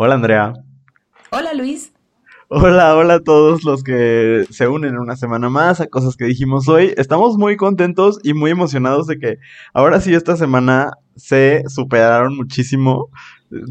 Hola Andrea. Hola Luis. Hola, hola a todos los que se unen una semana más a cosas que dijimos hoy. Estamos muy contentos y muy emocionados de que ahora sí esta semana se superaron muchísimo.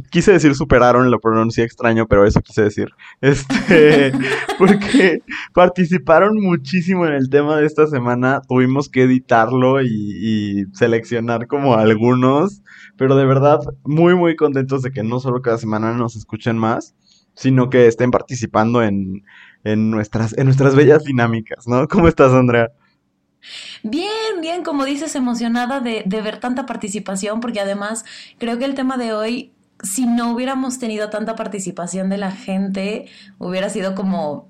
Quise decir superaron, lo pronuncié extraño, pero eso quise decir. Este, porque participaron muchísimo en el tema de esta semana. Tuvimos que editarlo y, y seleccionar como algunos. Pero de verdad, muy, muy contentos de que no solo cada semana nos escuchen más, sino que estén participando en, en, nuestras, en nuestras bellas dinámicas, ¿no? ¿Cómo estás, Andrea? Bien, bien, como dices, emocionada de, de ver tanta participación, porque además creo que el tema de hoy si no hubiéramos tenido tanta participación de la gente, hubiera sido como,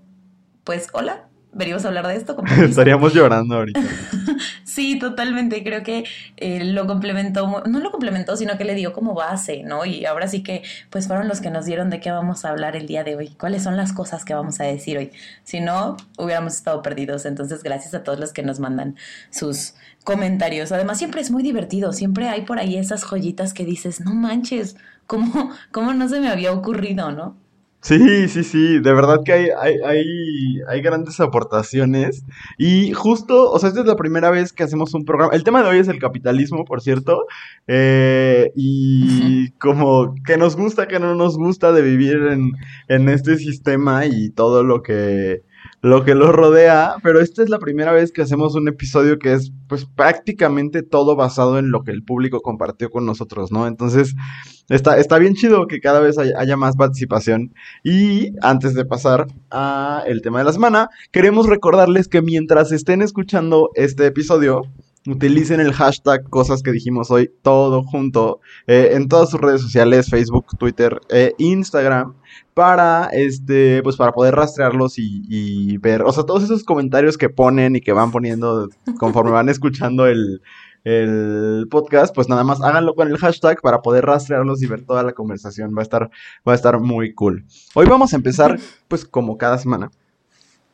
pues, hola, venimos a hablar de esto. Estaríamos llorando ahorita. sí, totalmente. Creo que eh, lo complementó, no lo complementó, sino que le dio como base, ¿no? Y ahora sí que, pues fueron los que nos dieron de qué vamos a hablar el día de hoy. ¿Cuáles son las cosas que vamos a decir hoy? Si no, hubiéramos estado perdidos. Entonces, gracias a todos los que nos mandan sus comentarios. Además, siempre es muy divertido. Siempre hay por ahí esas joyitas que dices, no manches, ¿cómo, cómo no se me había ocurrido, no? Sí, sí, sí, de verdad que hay, hay, hay, hay, grandes aportaciones. Y justo, o sea, esta es la primera vez que hacemos un programa. El tema de hoy es el capitalismo, por cierto. Eh, y como que nos gusta, que no nos gusta de vivir en, en este sistema y todo lo que, lo que lo rodea, pero esta es la primera vez que hacemos un episodio que es pues prácticamente todo basado en lo que el público compartió con nosotros, ¿no? Entonces, está, está bien chido que cada vez haya, más participación. Y antes de pasar a el tema de la semana, queremos recordarles que mientras estén escuchando este episodio, utilicen el hashtag cosas que dijimos hoy, todo junto, eh, en todas sus redes sociales, Facebook, Twitter e Instagram para este pues para poder rastrearlos y, ver o sea todos esos comentarios que ponen y que van poniendo conforme van escuchando el, el podcast pues nada más háganlo con el hashtag para poder rastrearlos y ver toda la conversación. Va a estar va a estar muy cool. Hoy vamos a empezar pues como cada semana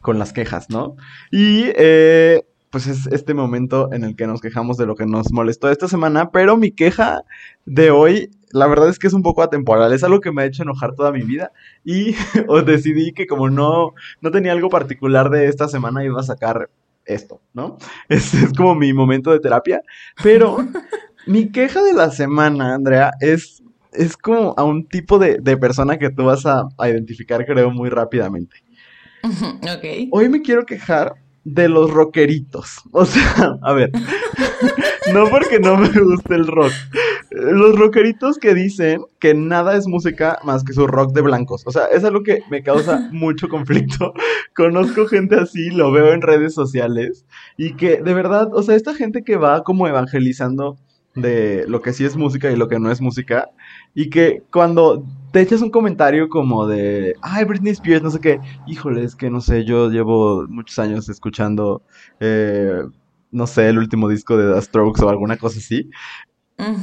con las quejas no y eh, pues es este momento en el que nos quejamos de lo que nos molestó esta semana, pero mi queja de hoy, la verdad es que es un poco atemporal, es algo que me ha hecho enojar toda mi vida y decidí que como no, no tenía algo particular de esta semana iba a sacar esto, ¿no? Es, es como mi momento de terapia, pero mi queja de la semana, Andrea, es, es como a un tipo de, de persona que tú vas a, a identificar, creo, muy rápidamente. Ok. Hoy me quiero quejar de los rockeritos. O sea, a ver, no porque no me guste el rock. Los rockeritos que dicen que nada es música más que su rock de blancos. O sea, es algo que me causa mucho conflicto. Conozco gente así, lo veo en redes sociales. Y que de verdad, o sea, esta gente que va como evangelizando de lo que sí es música y lo que no es música. Y que cuando te echas un comentario como de, ay, Britney Spears, no sé qué, híjole, es que no sé, yo llevo muchos años escuchando, eh, no sé, el último disco de The Strokes o alguna cosa así.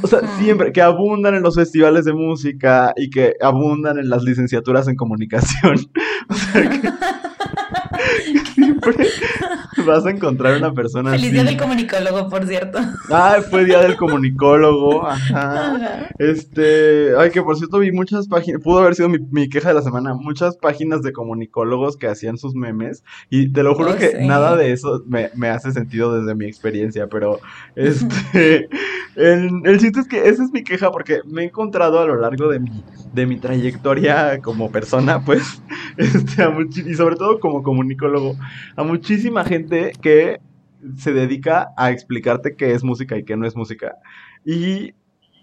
O sea, siempre, que abundan en los festivales de música y que abundan en las licenciaturas en comunicación. O sea, que vas a encontrar una persona Feliz día del comunicólogo, por cierto. Ay, fue día del comunicólogo, ajá. Este, ay, que por cierto vi muchas páginas, pudo haber sido mi, queja de la semana, muchas páginas de comunicólogos que hacían sus memes y te lo juro oh, que nada de eso me, hace sentido desde mi experiencia, pero este, el, el chiste es que esa es mi queja porque me he encontrado a lo largo de mi, de mi trayectoria como persona, pues, este, y sobre todo como comunicólogo, a muchísima gente que se dedica a explicarte qué es música y qué no es música. Y,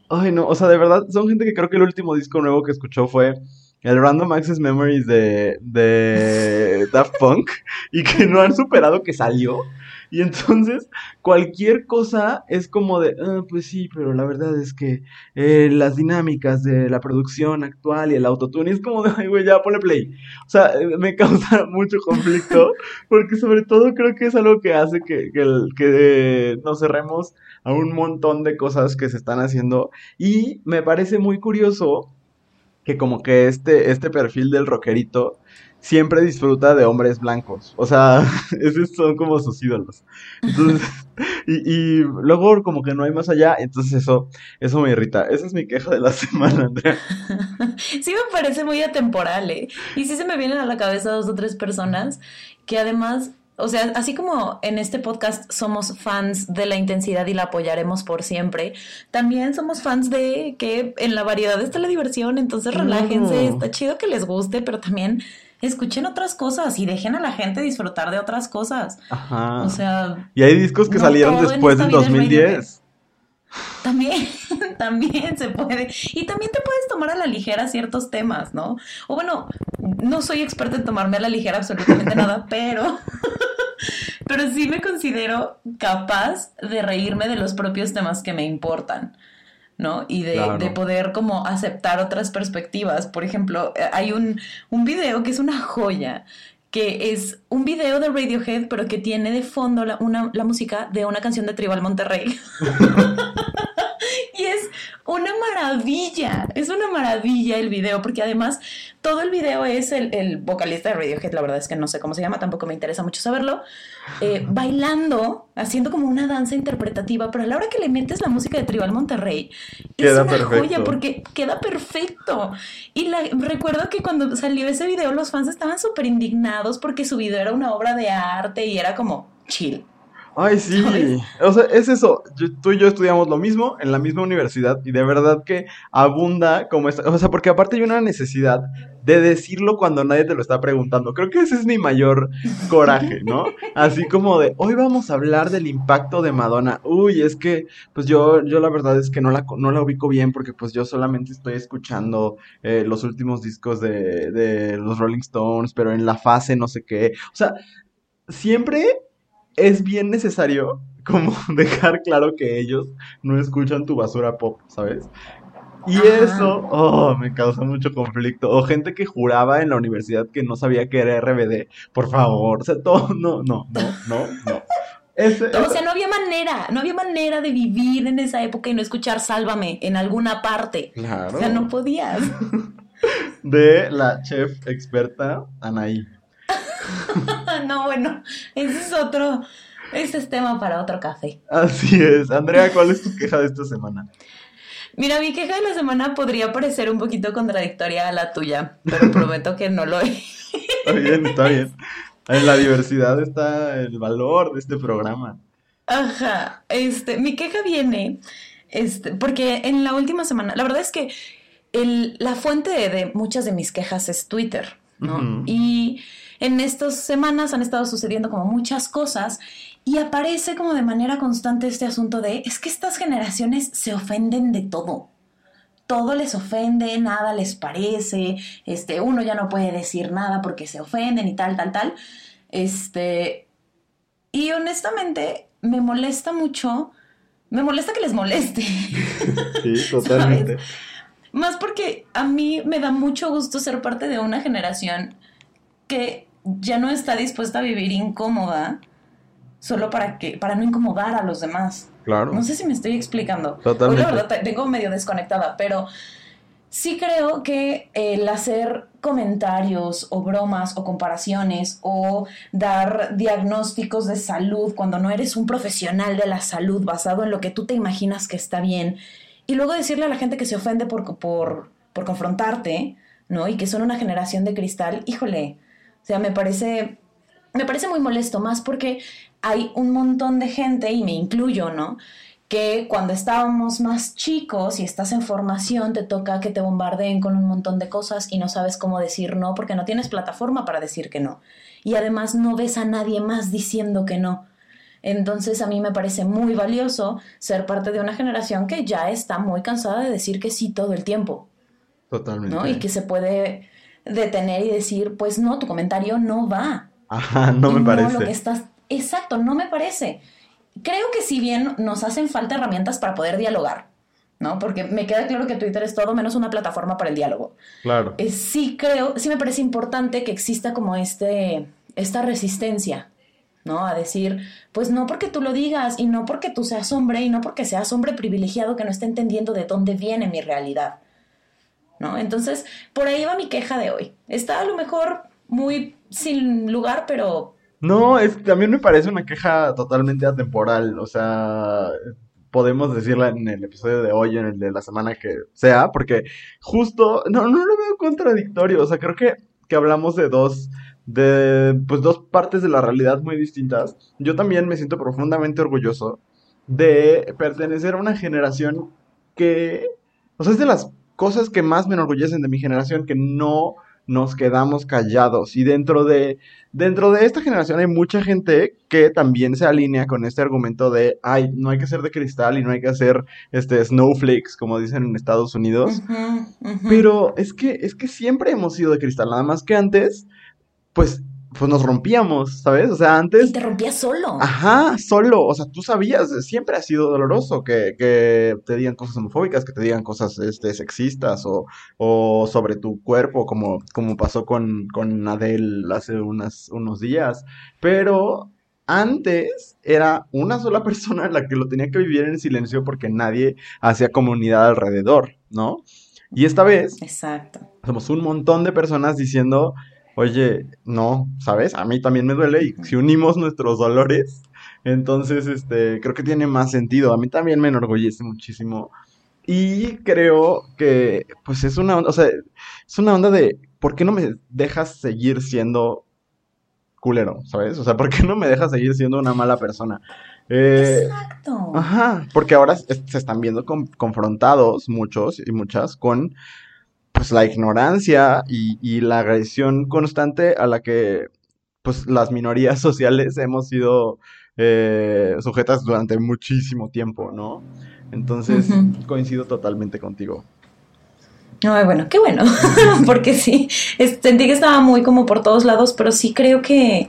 ay no, o sea, de verdad, son gente que creo que el último disco nuevo que escuchó fue el Random Access Memories de, de Daft Punk y que no han superado que salió. Y entonces cualquier cosa es como de, ah, pues sí, pero la verdad es que eh, las dinámicas de la producción actual y el autotune es como de, ay, güey, ya ponle play. O sea, eh, me causa mucho conflicto porque sobre todo creo que es algo que hace que, que, que nos cerremos a un montón de cosas que se están haciendo y me parece muy curioso que como que este, este perfil del rockerito siempre disfruta de hombres blancos. O sea, esos son como sus ídolos. Entonces, y, y, luego como que no hay más allá, entonces eso, eso me irrita. Esa es mi queja de la semana, Andrea. Sí me parece muy atemporal, ¿eh? Y sí se me vienen a la cabeza dos o tres personas que además o sea, así como en este podcast somos fans de la intensidad y la apoyaremos por siempre, también somos fans de que en la variedad está la diversión, entonces relájense, está chido que les guste, pero también escuchen otras cosas y dejen a la gente disfrutar de otras cosas. Ajá. O sea... Y hay discos que salieron después del 2010. También, también se puede. Y también te puedes tomar a la ligera ciertos temas, ¿no? O bueno, no soy experta en tomarme a la ligera absolutamente nada, pero pero sí me considero capaz de reírme de los propios temas que me importan. ¿no? Y de, poder como aceptar otras perspectivas. Por ejemplo, eh, hay un, un video que es una joya, que es un video de Radiohead, pero que tiene de fondo la, una, la música de una canción de Tribal Monterrey. una maravilla, es una maravilla el video, porque además todo el video es el, vocalista de Radiohead, la verdad es que no sé cómo se llama, tampoco me interesa mucho saberlo, eh, bailando, haciendo como una danza interpretativa, pero a la hora que le metes la música de Tribal Monterrey, queda es una joya porque queda perfecto. Y recuerdo que cuando salió ese video los fans estaban súper indignados porque su video era una obra de arte y era como chill. Ay, sí. O sea, es eso. tú y yo estudiamos lo mismo en la misma universidad y de verdad que abunda como esta. O sea, porque aparte hay una necesidad de decirlo cuando nadie te lo está preguntando. Creo que ese es mi mayor coraje, ¿no? Así como de, hoy vamos a hablar del impacto de Madonna. Uy, es que, pues yo, yo la verdad es que no la, no la ubico bien porque pues yo solamente estoy escuchando eh, los últimos discos de, de los Rolling Stones, pero en la fase no sé qué. O sea, siempre es bien necesario como dejar claro que ellos no escuchan tu basura pop, ¿sabes? Y eso, oh, me causa mucho conflicto. O gente que juraba en la universidad que no sabía que era RBD. Por favor, o sea, todo, no, no, no, no, no. o sea, no había manera, no había manera de vivir en esa época y no escuchar Sálvame en alguna parte. Claro. O sea, no podías. De la chef experta Anaí. no, bueno, ese es otro, ese es tema para otro café. Así es. Andrea, ¿cuál es tu queja de esta semana? Mira, mi queja de la semana podría parecer un poquito contradictoria a la tuya, pero prometo que no lo es. Está bien, está bien. En la diversidad está el valor de este programa. Ajá, este, mi queja viene, este, porque en la última semana, la verdad es que el, la fuente de, muchas de mis quejas es Twitter, ¿no? Y en estas semanas han estado sucediendo como muchas cosas y aparece como de manera constante este asunto de, es que estas generaciones se ofenden de todo. Todo les ofende, nada les parece, este, uno ya no puede decir nada porque se ofenden y tal, tal, tal. Este, y honestamente me molesta mucho, me molesta que les moleste. Sí, totalmente. Más porque a mí me da mucho gusto ser parte de una generación que ya no está dispuesta a vivir incómoda solo para que para no incomodar a los demás. Claro. No sé si me estoy explicando. Totalmente. la verdad tengo medio desconectada, pero sí creo que el hacer comentarios o bromas o comparaciones o dar diagnósticos de salud cuando no eres un profesional de la salud basado en lo que tú te imaginas que está bien y luego decirle a la gente que se ofende por, por, por confrontarte, ¿no? Y que son una generación de cristal, híjole, o sea, me parece, me parece muy molesto, más porque hay un montón de gente, y me incluyo, ¿no? que cuando estábamos más chicos y estás en formación te toca que te bombardeen con un montón de cosas y no sabes cómo decir no porque no tienes plataforma para decir que no. Y además no ves a nadie más diciendo que no. Entonces a mí me parece muy valioso ser parte de una generación que ya está muy cansada de decir que sí todo el tiempo. Totalmente. ¿no? Y que se puede detener y decir, pues no, tu comentario no va. Ajá, no me parece. lo que estás... Exacto, no me parece. Creo que si bien nos hacen falta herramientas para poder dialogar, ¿no? Porque me queda claro que Twitter es todo menos una plataforma para el diálogo. Claro. Eh, sí creo, sí me parece importante que exista como este, esta resistencia, ¿no? A decir, pues no porque tú lo digas y no porque tú seas hombre y no porque seas hombre privilegiado que no esté entendiendo de dónde viene mi realidad. ¿No? Entonces, por ahí va mi queja de hoy. Está a lo mejor muy sin lugar, pero... No, es, también me parece una queja totalmente atemporal, o sea, podemos decirla en el episodio de hoy, en el de la semana que sea, porque justo, no, no lo veo contradictorio, o sea, creo que, que hablamos de dos, de, pues dos partes de la realidad muy distintas. Yo también me siento profundamente orgulloso de pertenecer a una generación que, o sea, es de las cosas que más me enorgullecen de mi generación, que no nos quedamos callados. Y dentro de, dentro de esta generación hay mucha gente que también se alinea con este argumento de, ay, no hay que ser de cristal y no hay que hacer este, snowflakes, como dicen en Estados Unidos. Pero es que, es que siempre hemos sido de cristal, nada más que antes, pues pues nos rompíamos, ¿sabes? O sea, antes... Y te rompías solo. Ajá, solo. O sea, tú sabías, siempre ha sido doloroso que, que te digan cosas homofóbicas, que te digan cosas este, sexistas o, o sobre tu cuerpo, como, como pasó con, con Adele hace unas, unos días. Pero antes era una sola persona la que lo tenía que vivir en silencio porque nadie hacía comunidad alrededor, ¿no? Y esta vez... Exacto. Somos un montón de personas diciendo oye, no, ¿sabes? A mí también me duele y si unimos nuestros dolores, entonces, este, creo que tiene más sentido. A mí también me enorgullece muchísimo. Y creo que, pues es una onda, o sea, es una onda de, ¿por qué no me dejas seguir siendo culero, ¿sabes? O sea, ¿por qué no me dejas seguir siendo una mala persona? Eh, Exacto. Ajá, porque ahora se están viendo confrontados muchos y muchas con pues la ignorancia y, la agresión constante a la que pues las minorías sociales hemos sido eh, sujetas durante muchísimo tiempo, ¿no? Entonces, coincido totalmente contigo. Ay, bueno, qué bueno, porque sí, sentí que estaba muy como por todos lados, pero sí creo que,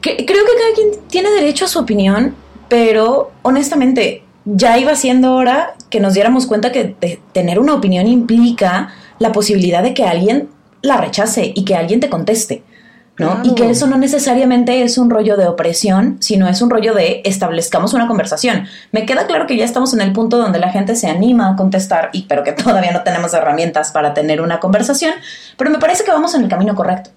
que, creo que cada quien tiene derecho a su opinión, pero honestamente, ya iba siendo hora que nos diéramos cuenta que tener una opinión implica la posibilidad de que alguien la rechace y que alguien te conteste. ¿no? Y que eso no necesariamente es un rollo de opresión, sino es un rollo de establezcamos una conversación. Me queda claro que ya estamos en el punto donde la gente se anima a contestar, y, pero que todavía no tenemos herramientas para tener una conversación, pero me parece que vamos en el camino correcto.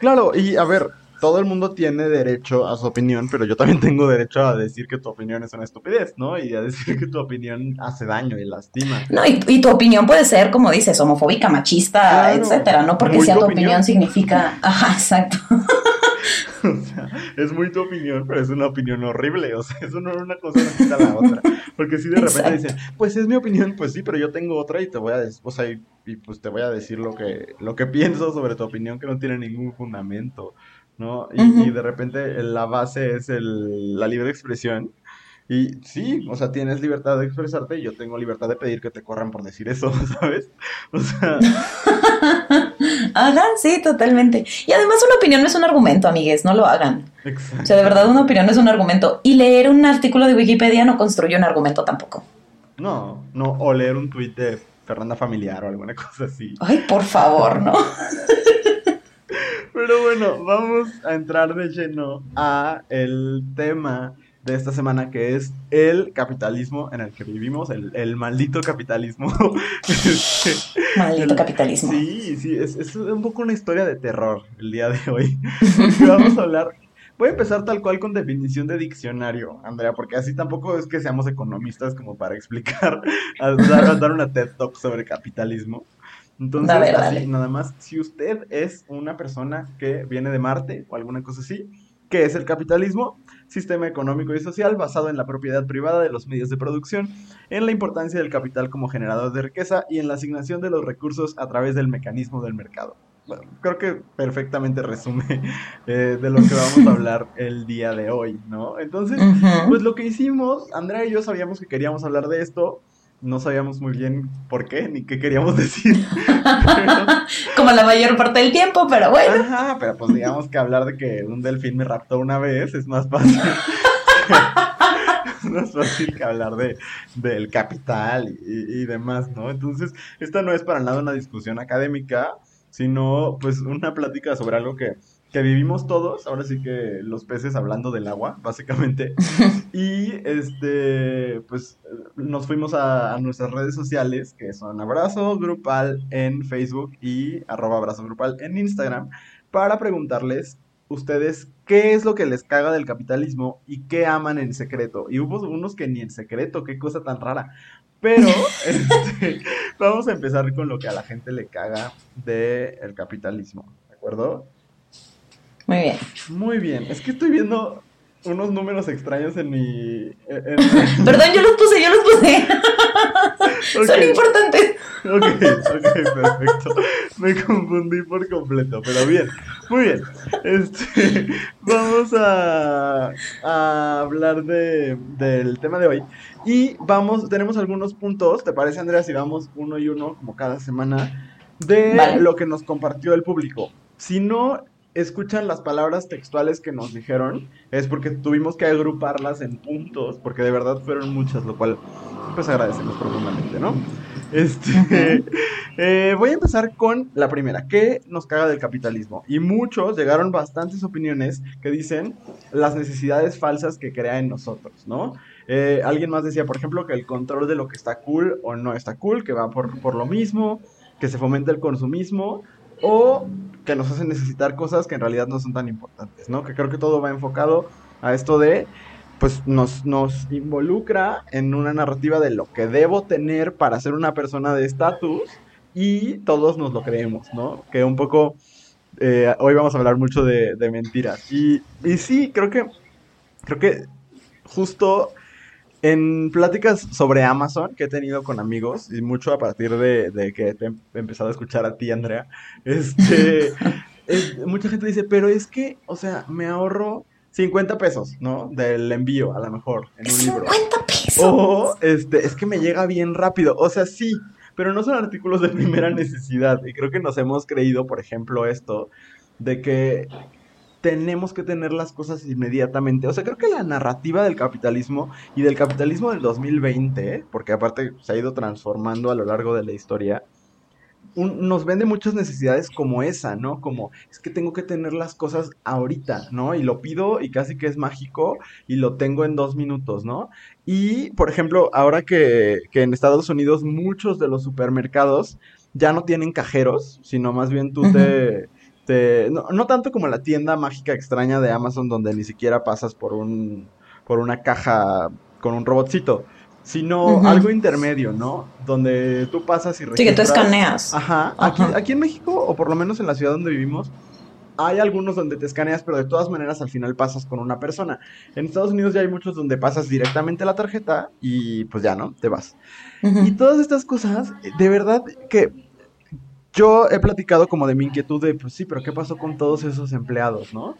Claro, y a ver, todo el mundo tiene derecho a su opinión, pero yo también tengo derecho a decir que tu opinión es una estupidez, ¿no? Y a decir que tu opinión hace daño y lastima. No, y, tu opinión puede ser, como dices, homofóbica, machista, etcétera, ¿no? Porque sea tu opinión. significa. Ajá, exacto. o sea, es muy tu opinión, pero es una opinión horrible. O sea, eso no es una cosa, no quita la otra. Porque si de repente dicen, pues es mi opinión, pues sí, pero yo tengo otra y te voy a decir, o sea, y, pues te voy a decir lo que, lo que pienso sobre tu opinión que no tiene ningún fundamento. ¿No? Y, de repente la base es el, la libre expresión. Y sí, o sea, tienes libertad de expresarte y yo tengo libertad de pedir que te corran por decir eso, ¿sabes? O sea... Ajá, sí, totalmente. Y además una opinión no es un argumento, amigues, no lo hagan. Exacto. O sea, de verdad una opinión no es un argumento. Y leer un artículo de Wikipedia no construye un argumento tampoco. No, no, o leer un tuit de Fernanda Familiar o alguna cosa así. Ay, por favor, ¿no? Pero bueno, vamos a entrar de lleno a el tema de esta semana que es el capitalismo en el que vivimos, el, maldito capitalismo. maldito capitalismo. Sí, sí, es, un poco una historia de terror el día de hoy. vamos a hablar Voy a empezar tal cual con definición de diccionario, Andrea, porque así tampoco es que seamos economistas como para explicar, dar, dar una TED Talk sobre capitalismo. Entonces, nada más, si usted es una persona que viene de Marte o alguna cosa así, ¿qué es el capitalismo? Sistema económico y social basado en la propiedad privada de los medios de producción, en la importancia del capital como generador de riqueza y en la asignación de los recursos a través del mecanismo del mercado. Bueno, creo que perfectamente resume eh, de lo que vamos a hablar el día de hoy, ¿no? Entonces, pues lo que hicimos, Andrea y yo sabíamos que queríamos hablar de esto, no sabíamos muy bien por qué ni qué queríamos decir. Como la mayor parte del tiempo, pero bueno. Ajá, pero pues digamos que hablar de que un delfín me raptó una vez es más fácil. es más fácil que hablar de, del capital y, y, demás, ¿no? Entonces, esta no es para nada una discusión académica, sino pues una plática sobre algo que que vivimos todos, ahora sí que los peces hablando del agua, básicamente. y este, pues nos fuimos a, nuestras redes sociales, que son Abrazo Grupal en Facebook y arroba Abrazo Grupal en Instagram, para preguntarles ustedes qué es lo que les caga del capitalismo y qué aman en secreto. Y hubo unos que ni en secreto, qué cosa tan rara. Pero este, vamos a empezar con lo que a la gente le caga del capitalismo, ¿de acuerdo? Muy bien. Muy bien. Es que estoy viendo unos números extraños en mi. Perdón, yo los puse, yo los puse. Son importantes. Ok, ok, perfecto. Me confundí por completo, pero bien. Muy bien. Este, vamos a, a hablar de, del tema de hoy. Y vamos, tenemos algunos puntos, ¿te parece, Andrea, si vamos uno y uno, como cada semana, de lo que nos compartió el público? Si no escuchan las palabras textuales que nos dijeron, es porque tuvimos que agruparlas en puntos, porque de verdad fueron muchas, lo cual pues agradecemos profundamente, ¿no? Este, eh, voy a empezar con la primera, ¿qué nos caga del capitalismo? Y muchos llegaron bastantes opiniones que dicen las necesidades falsas que crea en nosotros, ¿no? Eh, alguien más decía, por ejemplo, que el control de lo que está cool o no está cool, que va por, por lo mismo, que se fomenta el consumismo, o que nos hacen necesitar cosas que en realidad no son tan importantes, ¿no? Que creo que todo va enfocado a esto de, pues nos, nos involucra en una narrativa de lo que debo tener para ser una persona de estatus y todos nos lo creemos, ¿no? Que un poco, eh, hoy vamos a hablar mucho de, de mentiras. Y, y sí, creo que, creo que justo en pláticas sobre Amazon que he tenido con amigos, y mucho a partir de, que te he empezado a escuchar a ti, Andrea, este, mucha gente dice, pero es que, o sea, me ahorro 50 pesos, ¿no? Del envío, a lo mejor, en un libro. 50 pesos. O, este, es que me llega bien rápido. O sea, sí, pero no son artículos de primera necesidad. Y creo que nos hemos creído, por ejemplo, esto, de que tenemos que tener las cosas inmediatamente. O sea, creo que la narrativa del capitalismo y del capitalismo del 2020, porque aparte se ha ido transformando a lo largo de la historia, nos vende muchas necesidades como esa, ¿no? Como es que tengo que tener las cosas ahorita, ¿no? Y lo pido y casi que es mágico y lo tengo en dos minutos, ¿no? Y, por ejemplo, ahora que, que en Estados Unidos muchos de los supermercados ya no tienen cajeros, sino más bien tú te este, no, tanto como la tienda mágica extraña de Amazon donde ni siquiera pasas por un por una caja con un robotcito, sino algo intermedio, ¿no? Donde tú pasas y registras. Sí, que tú escaneas. Ajá. Aquí, aquí en México, o por lo menos en la ciudad donde vivimos, hay algunos donde te escaneas, pero de todas maneras al final pasas con una persona. En Estados Unidos ya hay muchos donde pasas directamente la tarjeta y pues ya, ¿no? Te vas. Y todas estas cosas, de verdad que yo he platicado como de mi inquietud de, pues sí, pero ¿qué pasó con todos esos empleados, no?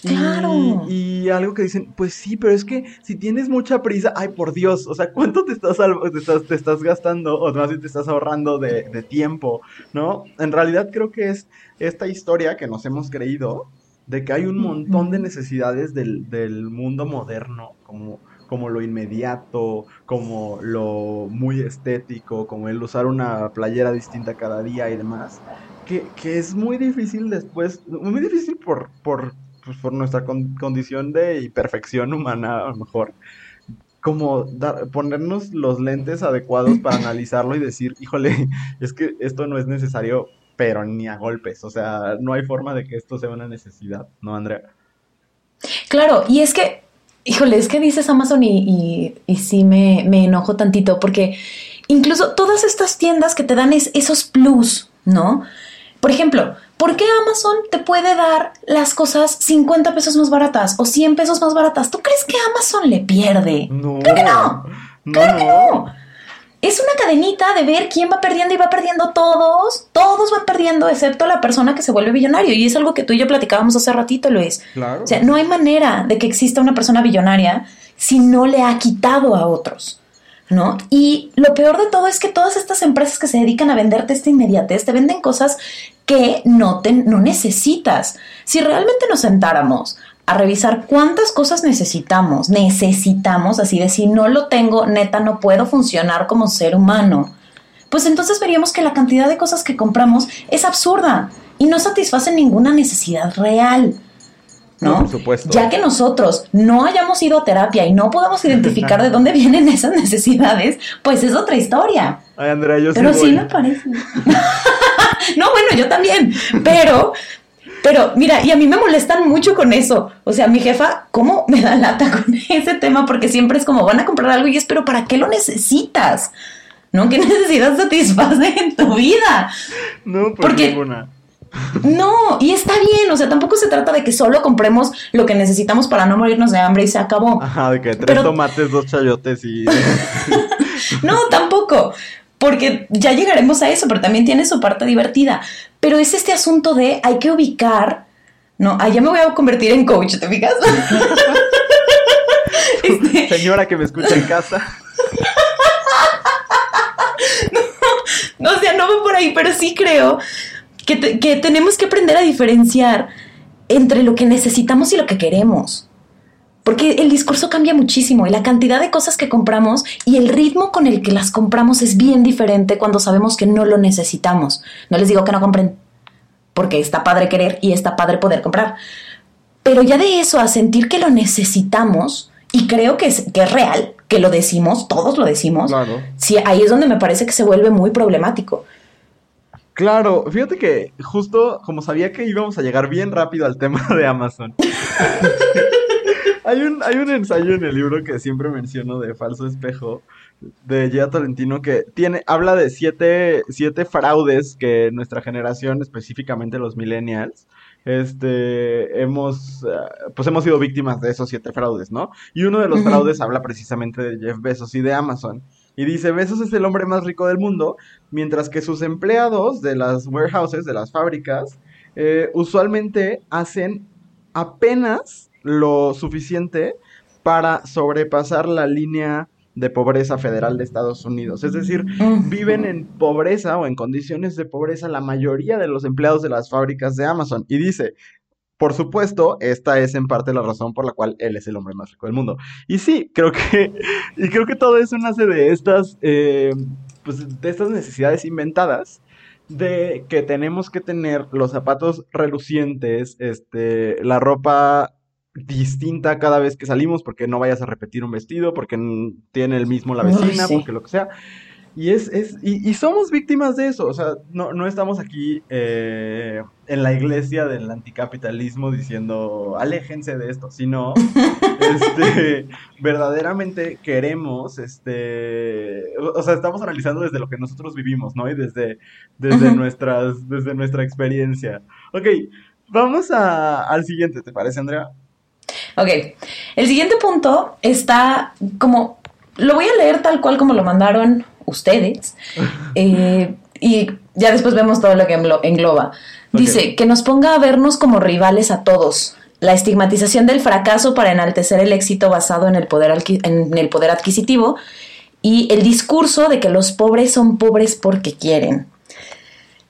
Claro. Y, algo que dicen, pues sí, pero es que si tienes mucha prisa, ay por Dios, o sea, ¿cuánto te estás, te estás, te estás gastando o más bien te estás ahorrando de, de, tiempo, ¿no? En realidad creo que es esta historia que nos hemos creído de que hay un montón de necesidades del, del mundo moderno, como como lo inmediato, como lo muy estético, como el usar una playera distinta cada día y demás, que, es muy difícil después, muy difícil por, por, pues, por nuestra condición de imperfección humana, a lo mejor, como dar, ponernos los lentes adecuados para analizarlo y decir, híjole, es que esto no es necesario, pero ni a golpes, o sea, no hay forma de que esto sea una necesidad, ¿no, Andrea? Claro, y es que híjole, es que dices Amazon y, y, sí me, me, enojo tantito porque incluso todas estas tiendas que te dan es, esos plus, ¿no? Por ejemplo, ¿por qué Amazon te puede dar las cosas 50 pesos más baratas o 100 pesos más baratas? ¿Tú crees que Amazon le pierde? No. Creo que no. Creo que no es una cadenita de ver quién va perdiendo y va perdiendo todos. Todos van perdiendo, excepto la persona que se vuelve billonario. Y es algo que tú y yo platicábamos hace ratito, Luis. Claro. O sea, no hay manera de que exista una persona billonaria si no le ha quitado a otros. ¿No? Y lo peor de todo es que todas estas empresas que se dedican a venderte esta inmediatez te venden cosas que no, te, no necesitas. Si realmente nos sentáramos a revisar cuántas cosas necesitamos, necesitamos, así de si no lo tengo, neta, no puedo funcionar como ser humano. Pues entonces veríamos que la cantidad de cosas que compramos es absurda. y no satisfacen ninguna necesidad real. ¿no? por supuesto. Ya que nosotros no hayamos ido a terapia y no podemos identificar de dónde vienen esas necesidades, pues es otra historia. Ay, Andrea, yo Pero sí, me parece. no, bueno, yo también. Pero, pero, mira, y a mí me molestan mucho con eso. O sea, mi jefa, ¿cómo me da lata con ese tema? Porque siempre es como, van a comprar algo y es, pero ¿para qué lo necesitas? ¿No? ¿Qué necesidad satisface en tu vida? No, pues Porque- ninguna. No, y está bien, o sea, tampoco se trata de que solo compremos lo que necesitamos para no morirnos de hambre y se acabó. Ajá, de que tres Pero- tomates, dos chayotes y... No, tampoco. Porque ya llegaremos a eso, pero también tiene su parte divertida. Pero es este asunto de hay que ubicar. No, ah, ya me voy a convertir en coach, ¿te fijas? Este, Señora que me escucha en casa. no, o sea, no voy por ahí, pero sí creo que, te- que tenemos que aprender a diferenciar entre lo que necesitamos y lo que queremos. Porque el discurso cambia muchísimo y la cantidad de cosas que compramos y el ritmo con el que las compramos es bien diferente cuando sabemos que no lo necesitamos. No les digo que no compren, porque está padre querer y está padre poder comprar. Pero ya de eso a sentir que lo necesitamos, y creo que es, que es real, que lo decimos, todos lo decimos, Claro. sí, ahí es donde me parece que se vuelve muy problemático. Claro, fíjate que justo como sabía que íbamos a llegar bien rápido al tema de Amazon. hay, un, hay un ensayo en el libro que siempre menciono de Falso Espejo, de Gia Tolentino, que tiene, habla de siete, siete fraudes que nuestra generación, específicamente los millennials, este, hemos, eh, pues hemos sido víctimas de esos siete fraudes, ¿no? Y uno de los fraudes habla precisamente de Jeff Bezos y de Amazon. Y dice, Bezos es el hombre más rico del mundo, mientras que sus empleados de las warehouses, de las fábricas, eh, usualmente hacen apenas lo suficiente para sobrepasar la línea de pobreza federal de Estados Unidos. Es decir, viven en pobreza o en condiciones de pobreza la mayoría de los empleados de las fábricas de Amazon. Y dice, por supuesto, esta es en parte la razón por la cual él es el hombre más rico del mundo. Y sí, creo que, y creo que todo eso nace de estas, eh, pues, de estas necesidades inventadas de que tenemos que tener los zapatos relucientes, este, la ropa distinta cada vez que salimos, porque no vayas a repetir un vestido, porque tiene el mismo la vecina, sí. porque lo que sea. Y es, es, y, y somos víctimas de eso, o sea, no, no estamos aquí eh, en la iglesia del anticapitalismo diciendo aléjense de esto, sino este, verdaderamente queremos, este, o, o sea, estamos analizando desde lo que nosotros vivimos, ¿no? Y desde, desde nuestras, desde nuestra experiencia. Ok, vamos a, al siguiente, ¿te parece, Andrea? Ok, el siguiente punto está como, lo voy a leer tal cual como lo mandaron ustedes, eh, y ya después vemos todo lo que englo- engloba. Dice, que nos ponga a vernos como rivales a todos. La estigmatización del fracaso para enaltecer el éxito basado en el poder, en el poder adquisitivo y el discurso de que los pobres son pobres porque quieren.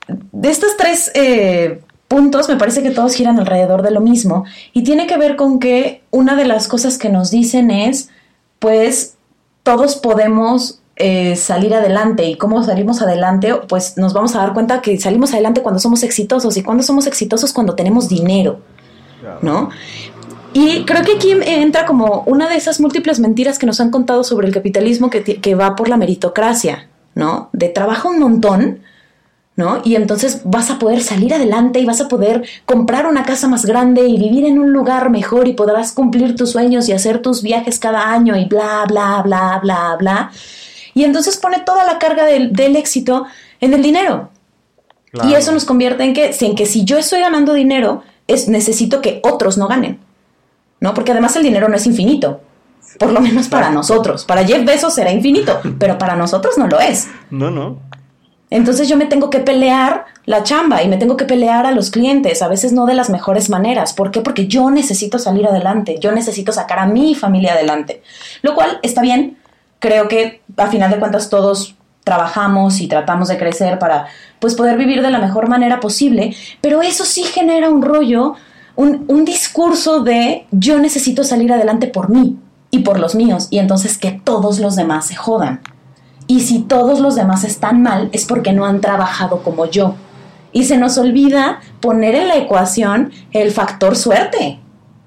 De estos tres eh, puntos me parece que todos giran alrededor de lo mismo y tiene que ver con que una de las cosas que nos dicen es, pues todos podemos eh, salir adelante y cómo salimos adelante, pues nos vamos a dar cuenta que salimos adelante cuando somos exitosos y cuando somos exitosos cuando tenemos dinero. ¿no? Y creo que aquí entra como una de esas múltiples mentiras que nos han contado sobre el capitalismo que, que va por la meritocracia, ¿no? De trabaja un montón, ¿no? Y entonces vas a poder salir adelante y vas a poder comprar una casa más grande y vivir en un lugar mejor y podrás cumplir tus sueños y hacer tus viajes cada año y bla, bla, bla, bla, bla. Y entonces pone toda la carga del, del éxito en el dinero. Y eso nos convierte en que, en que si yo estoy ganando dinero, es, necesito que otros no ganen. ¿No? Porque además el dinero no es infinito. Por lo menos para nosotros. Para Jeff Bezos será infinito, pero para nosotros no lo es. No, no. Entonces yo me tengo que pelear la chamba y me tengo que pelear a los clientes, a veces no de las mejores maneras. ¿Por qué? Porque yo necesito salir adelante, yo necesito sacar a mi familia adelante. Lo cual está bien. Creo que a final de cuentas todos trabajamos y tratamos de crecer para pues poder vivir de la mejor manera posible, pero eso sí genera un rollo, un, un discurso de yo necesito salir adelante por mí y por los míos y entonces que todos los demás se jodan. Y si todos los demás están mal es porque no han trabajado como yo. Y se nos olvida poner en la ecuación el factor suerte.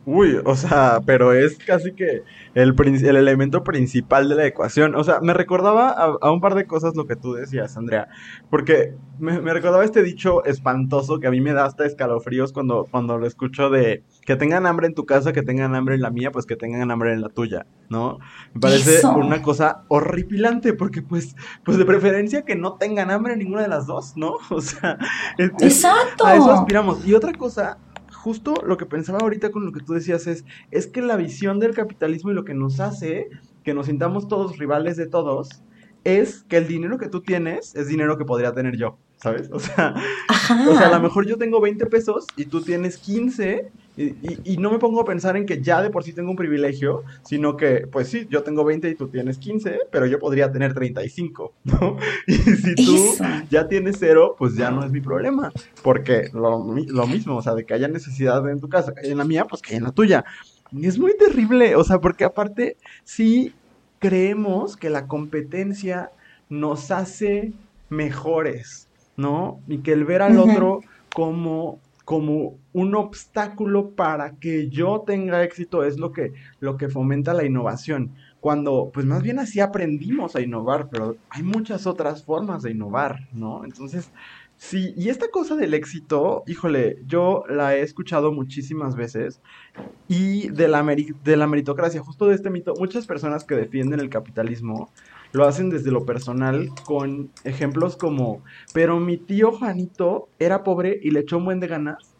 Uy, o sea, pero es casi que el, el elemento principal de la ecuación. O sea, me recordaba a, un par de cosas lo que tú decías, Andrea. Porque me, recordaba este dicho espantoso que a mí me da hasta escalofríos cuando, cuando lo escucho de que tengan hambre en tu casa, que tengan hambre en la mía, pues que tengan hambre en la tuya, ¿no? Me parece una cosa horripilante porque pues, pues de preferencia que no tengan hambre en ninguna de las dos, ¿no? O sea, Exacto. a eso aspiramos. Y otra cosa justo lo que pensaba ahorita con lo que tú decías es, es que la visión del capitalismo y lo que nos hace que nos sintamos todos rivales de todos es que el dinero que tú tienes es dinero que podría tener yo, ¿sabes? O sea, o sea, a lo mejor yo tengo 20 pesos y tú tienes 15 y, no me pongo a pensar en que ya de por sí tengo un privilegio, sino que, pues sí, yo tengo 20 y tú tienes 15, pero yo podría tener 35, ¿no? Y si tú ya tienes cero, pues ya no es mi problema, porque lo, lo, mismo, o sea, de que haya necesidad en tu casa, en la mía, pues que en la tuya. Y es muy terrible, o sea, porque aparte, sí creemos que la competencia nos hace mejores, ¿no? Y que el ver al otro como como un obstáculo para que yo tenga éxito es lo que, lo que fomenta la innovación. Cuando, pues más bien así aprendimos a innovar, pero hay muchas otras formas de innovar, ¿no? Entonces, sí, y esta cosa del éxito, híjole, yo la he escuchado muchísimas veces y de la, de la meritocracia, justo de este mito, muchas personas que defienden el capitalismo lo hacen desde lo personal con ejemplos como, pero mi tío Juanito era pobre y le echó un buen de ganas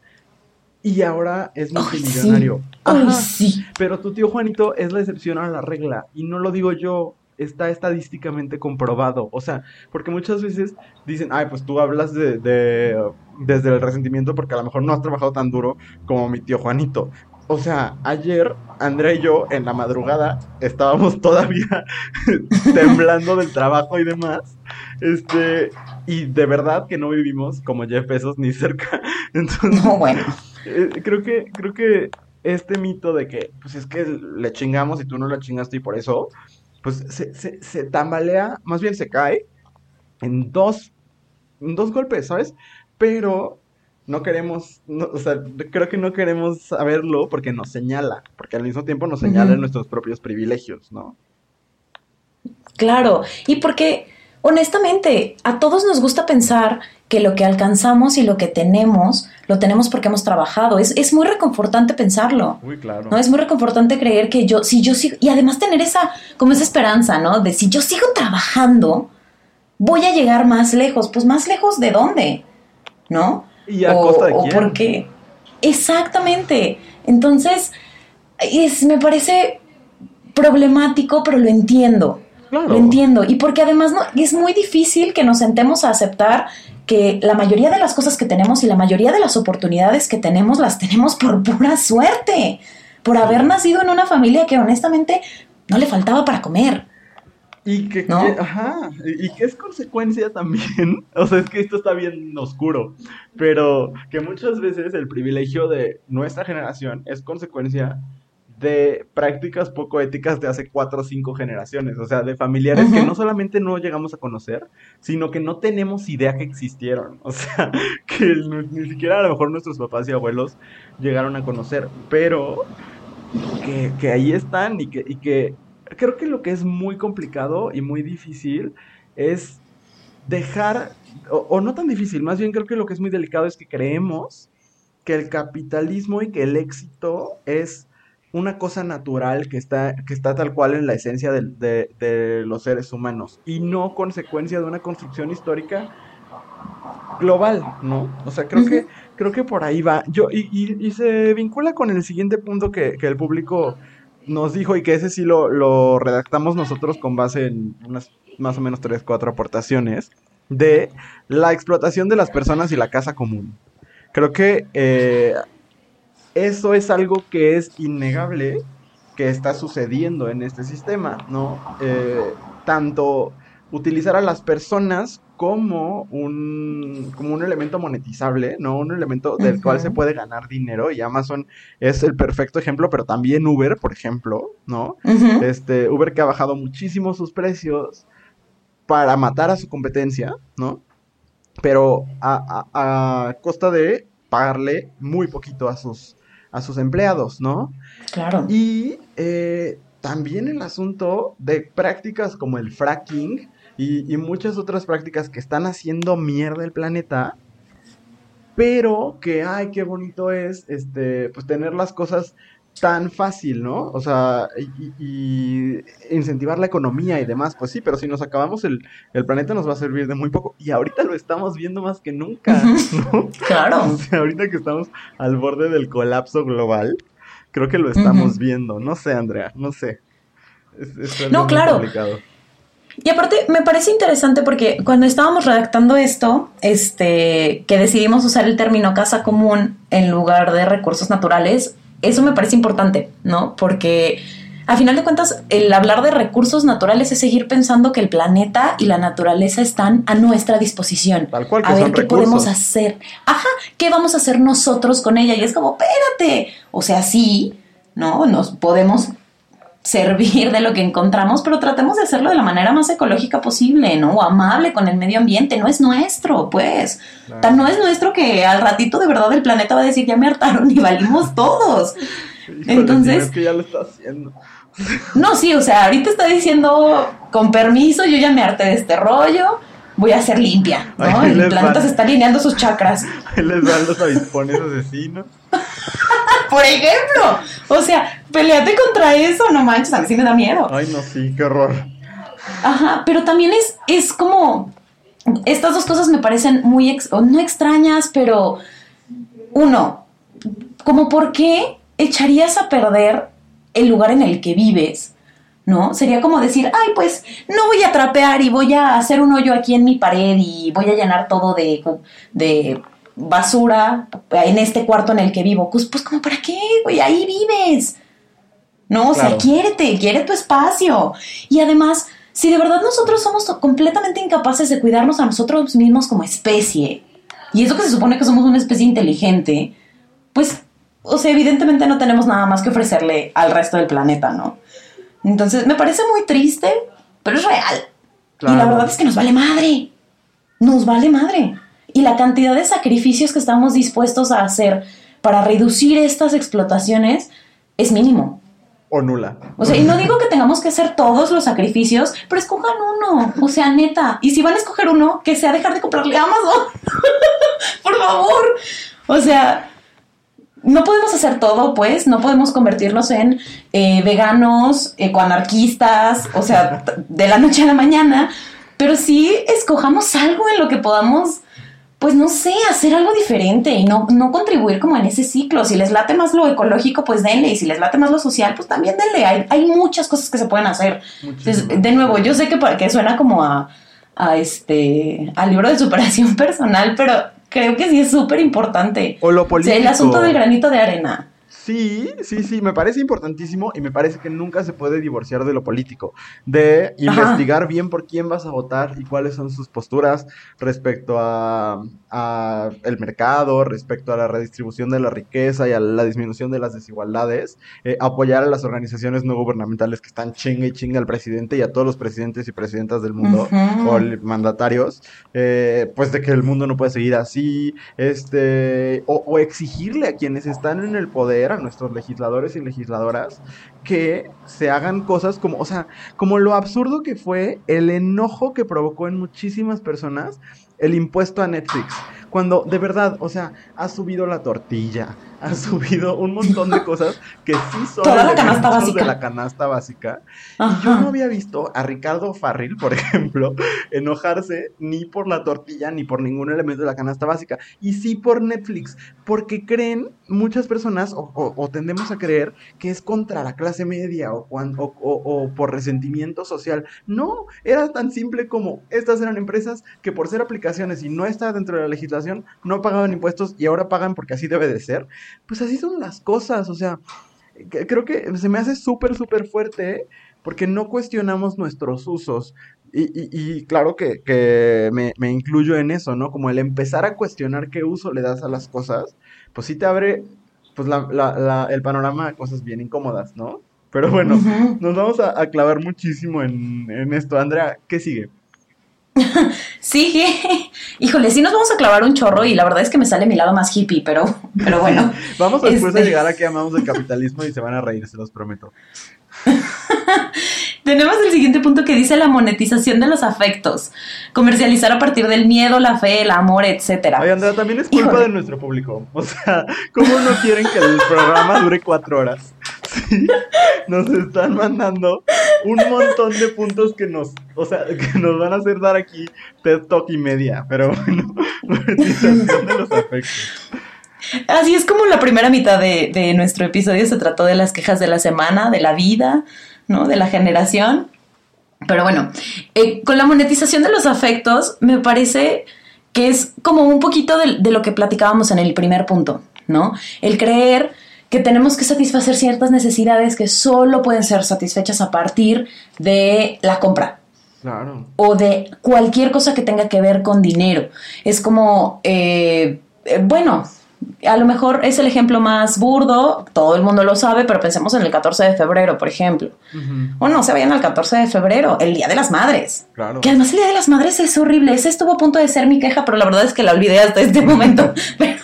y ahora es multimillonario. sí. Pero tu tío Juanito es la excepción a la regla y no lo digo yo, está estadísticamente comprobado. O sea, porque muchas veces dicen, ay, pues tú hablas de, desde el resentimiento porque a lo mejor no has trabajado tan duro como mi tío Juanito. O sea, ayer Andrea y yo en la madrugada estábamos todavía temblando del trabajo y demás. Este, y de verdad que no vivimos como Jeff Bezos ni cerca. Entonces, no, bueno. Eh, creo que creo que este mito de que pues es que le chingamos y tú no la chingaste y por eso pues se, se, se tambalea, más bien se cae en dos en dos golpes, ¿sabes? Pero no queremos, o sea, creo que no queremos saberlo porque nos señala, porque al mismo tiempo nos señala nuestros propios privilegios, ¿no? Claro, y porque honestamente a todos nos gusta pensar que lo que alcanzamos y lo que tenemos, lo tenemos porque hemos trabajado. Es, es muy reconfortante pensarlo. Muy claro. ¿no? Es muy reconfortante creer que yo, si yo sigo, y además tener esa, como esa esperanza, ¿no? De si yo sigo trabajando, voy a llegar más lejos. Pues más lejos de dónde, ¿no? ¿Y a costa de quién? porque, exactamente. Entonces, es, me parece problemático, pero lo entiendo. Lo entiendo. Y porque además no, es muy difícil que nos sentemos a aceptar que la mayoría de las cosas que tenemos y la mayoría de las oportunidades que tenemos las tenemos por pura suerte. Por haber nacido en una familia que honestamente no le faltaba para comer. Y que, ajá, y que es consecuencia también, o sea, es que esto está bien oscuro, pero que muchas veces el privilegio de nuestra generación es consecuencia de prácticas poco éticas de hace cuatro o cinco generaciones, o sea, de familiares que no solamente no llegamos a conocer, sino que no tenemos idea que existieron, o sea, que ni siquiera a lo mejor nuestros papás y abuelos llegaron a conocer, pero que, que ahí están y que, y que creo que lo que es muy complicado y muy difícil es dejar, o, no tan difícil, más bien creo que lo que es muy delicado es que creemos que el capitalismo y que el éxito es una cosa natural que está, que está tal cual en la esencia de, los seres humanos y no consecuencia de una construcción histórica global, ¿no? O sea, creo que creo que por ahí va. Yo, y, y, se vincula con el siguiente punto que, que el público nos dijo y que ese sí lo, redactamos nosotros con base en unas más o menos tres, cuatro aportaciones de la explotación de las personas y la casa común. Creo que eh, eso es algo que es innegable que está sucediendo en este sistema, ¿no? Eh, tanto utilizar a las personas como un, como un elemento monetizable, ¿no? Un elemento del cual se puede ganar dinero y Amazon es el perfecto ejemplo, pero también Uber, por ejemplo, ¿no? Este, Uber que ha bajado muchísimo sus precios para matar a su competencia, ¿no? pero a, a, a costa de pagarle muy poquito a sus, a sus empleados, ¿no? Claro. Y eh, también el asunto de prácticas como el fracking y, y, muchas otras prácticas que están haciendo mierda el planeta, pero que, ay, qué bonito es, este, pues tener las cosas tan fácil, ¿no? O sea, y, y, incentivar la economía y demás, pues sí, pero si nos acabamos el, el, planeta nos va a servir de muy poco. Y ahorita lo estamos viendo más que nunca, ¿no? Claro. O sea, ahorita que estamos al borde del colapso global, creo que lo estamos uh -huh. viendo. No sé, Andrea, no sé. Es, es no, claro. Complicado. Y aparte, me parece interesante porque cuando estábamos redactando esto, este, que decidimos usar el término casa común en lugar de recursos naturales, eso me parece importante, ¿no? Porque a final de cuentas, el hablar de recursos naturales es seguir pensando que el planeta y la naturaleza están a nuestra disposición. Tal cual, que a ver son qué recursos. podemos hacer. Ajá, ¿qué vamos a hacer nosotros con ella? Y es como, espérate. O sea, sí, ¿no? Nos podemos servir de lo que encontramos, pero tratemos de hacerlo de la manera más ecológica posible, ¿no? O amable con el medio ambiente, no es nuestro, pues. Claro. Tan no es nuestro que al ratito de verdad el planeta va a decir, ya me hartaron y valimos todos. Híjole, Entonces... Es que ya lo está haciendo. No, sí, o sea, ahorita está diciendo, con permiso, yo ya me harté de este rollo, voy a ser limpia, ¿no? Ahí el planeta van. se está alineando sus chakras. Ahí les dan los avispones asesinos. Por ejemplo, o sea, peleate contra eso, no manches, a mí sí me da miedo. Ay, no, sí, qué horror. Ajá, pero también es, es como, estas dos cosas me parecen muy, ex, no extrañas, pero uno, como por qué echarías a perder el lugar en el que vives, ¿no? Sería como decir, ay, pues no voy a trapear y voy a hacer un hoyo aquí en mi pared y voy a llenar todo de, de basura en este cuarto en el que vivo. Pues, pues como para qué, güey, ahí vives. No, o Claro. sea, quiérete, quiere tu espacio. Y además, si de verdad nosotros somos completamente incapaces de cuidarnos a nosotros mismos como especie, y eso que se supone que somos una especie inteligente, pues, o sea, evidentemente no tenemos nada más que ofrecerle al resto del planeta, ¿no? Entonces, me parece muy triste, pero es real. Y la Claro. verdad es que nos vale madre. Nos vale madre. Y la cantidad de sacrificios que estamos dispuestos a hacer para reducir estas explotaciones es mínimo. O nula. O sea, y no digo que tengamos que hacer todos los sacrificios, pero escojan uno. O sea, neta. Y si van a escoger uno, que sea dejar de comprarle a Amazon. Por favor. O sea, no podemos hacer todo, pues. No podemos convertirnos en eh, veganos, ecoanarquistas, o sea, de la noche a la mañana. Pero sí escojamos algo en lo que podamos, pues no sé, hacer algo diferente y no, no contribuir como en ese ciclo. Si les late más lo ecológico, pues denle. Y si les late más lo social, pues también denle. Hay, hay muchas cosas que se pueden hacer. Entonces, de nuevo, yo sé que, que suena como a, a este al libro de superación personal, pero creo que sí es súper importante. O lo O político. sea, el asunto del granito de arena. Sí, sí, sí, me parece importantísimo y me parece que nunca se puede divorciar de lo político, de investigar bien por quién vas a votar y cuáles son sus posturas respecto a, a el mercado, respecto a la redistribución de la riqueza y a la disminución de las desigualdades, eh, apoyar a las organizaciones no gubernamentales que están chingue y chingue al presidente y a todos los presidentes y presidentas del mundo Ujú. o mandatarios, eh, pues de que el mundo no puede seguir así, este, o, o exigirle a quienes están en el poder, a nuestros legisladores y legisladoras, que se hagan cosas como, o sea, como lo absurdo que fue el enojo que provocó en muchísimas personas el impuesto a Netflix. Cuando de verdad, o sea, ha subido la tortilla, ha subido un montón de cosas que sí son Toda la canasta básica. de la canasta básica. Y Ajá. yo no había visto a Ricardo Farril, por ejemplo, enojarse ni por la tortilla ni por ningún elemento de la canasta básica. Y sí por Netflix, porque creen muchas personas, o, o- o tendemos a creer, que es contra la clase media o, cuan- o- por resentimiento social. No, era tan simple como estas eran empresas que por ser aplicaciones y no estar dentro de la legislación, no pagaban impuestos y ahora pagan porque así debe de ser. Pues así son las cosas, o sea, creo que se me hace súper, súper fuerte porque no cuestionamos nuestros usos. Y, y- y claro que, que me, me incluyo en eso, ¿no? Como el empezar a cuestionar qué uso le das a las cosas, pues sí te abre pues la- la- la- el panorama a cosas bien incómodas, ¿no? Pero bueno, nos vamos a, a clavar muchísimo en, en esto. Andrea, ¿qué sigue? sí, híjole, sí nos vamos a clavar un chorro y la verdad es que me sale mi lado más hippie, pero, pero bueno. vamos después este... a llegar a que amamos el capitalismo y se van a reír, se los prometo. Tenemos el siguiente punto que dice la monetización de los afectos. Comercializar a partir del miedo, la fe, el amor, etcétera. Ay, Andrea, también es culpa de nuestro público. O sea, ¿cómo no quieren que el programa dure cuatro horas? Sí, nos están mandando un montón de puntos que nos, o sea, que nos van a hacer dar aquí TED Talk y media. Pero bueno, de los afectos. Así es como la primera mitad de, de nuestro episodio se trató de las quejas de la semana, de la vida, ¿no? De la generación. Pero bueno, eh, con la monetización de los afectos, me parece que es como un poquito de, de, lo que platicábamos en el primer punto, ¿no? El creer que tenemos que satisfacer ciertas necesidades que solo pueden ser satisfechas a partir de la compra. Claro. O de cualquier cosa que tenga que ver con dinero. Es como, eh, eh, bueno, a lo mejor es el ejemplo más burdo, todo el mundo lo sabe, pero pensemos en el 14 de febrero, por ejemplo. Uh -huh. O no se vayan al 14 de febrero, el Día de las Madres. Claro. Que además el Día de las Madres es horrible. Ese estuvo a punto de ser mi queja, pero la verdad es que la olvidé hasta este momento. Pero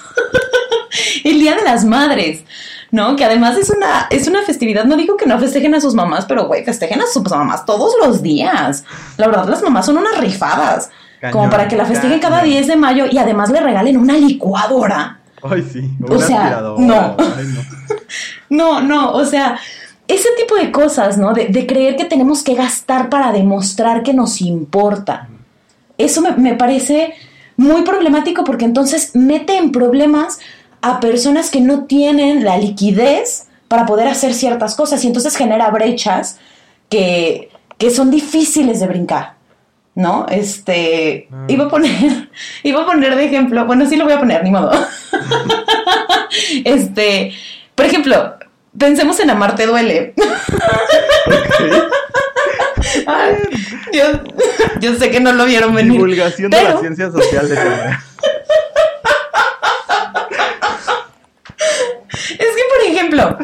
el Día de las Madres. ¿No? Que además es una, es una festividad, no digo que no festejen a sus mamás, pero güey, festejen a sus mamás todos los días. La verdad, las mamás son unas rifadas. Cañón, como para que la festejen cañón. cada 10 de mayo y además le regalen una licuadora. Ay, sí. O sea, no. Ay, no. no, no, o sea, ese tipo de cosas, ¿no? De, de, creer que tenemos que gastar para demostrar que nos importa. Eso me, me parece muy problemático porque entonces mete en problemas a personas que no tienen la liquidez para poder hacer ciertas cosas y entonces genera brechas que, que son difíciles de brincar. ¿No? Este. Ah. Iba a poner. Iba a poner de ejemplo. Bueno, sí lo voy a poner, ni modo. este. Por ejemplo, pensemos en Amarte Duele. Okay. Ay, yo, yo, sé que no lo vieron venir. Divulgación pero... de la ciencia social de ejemplo,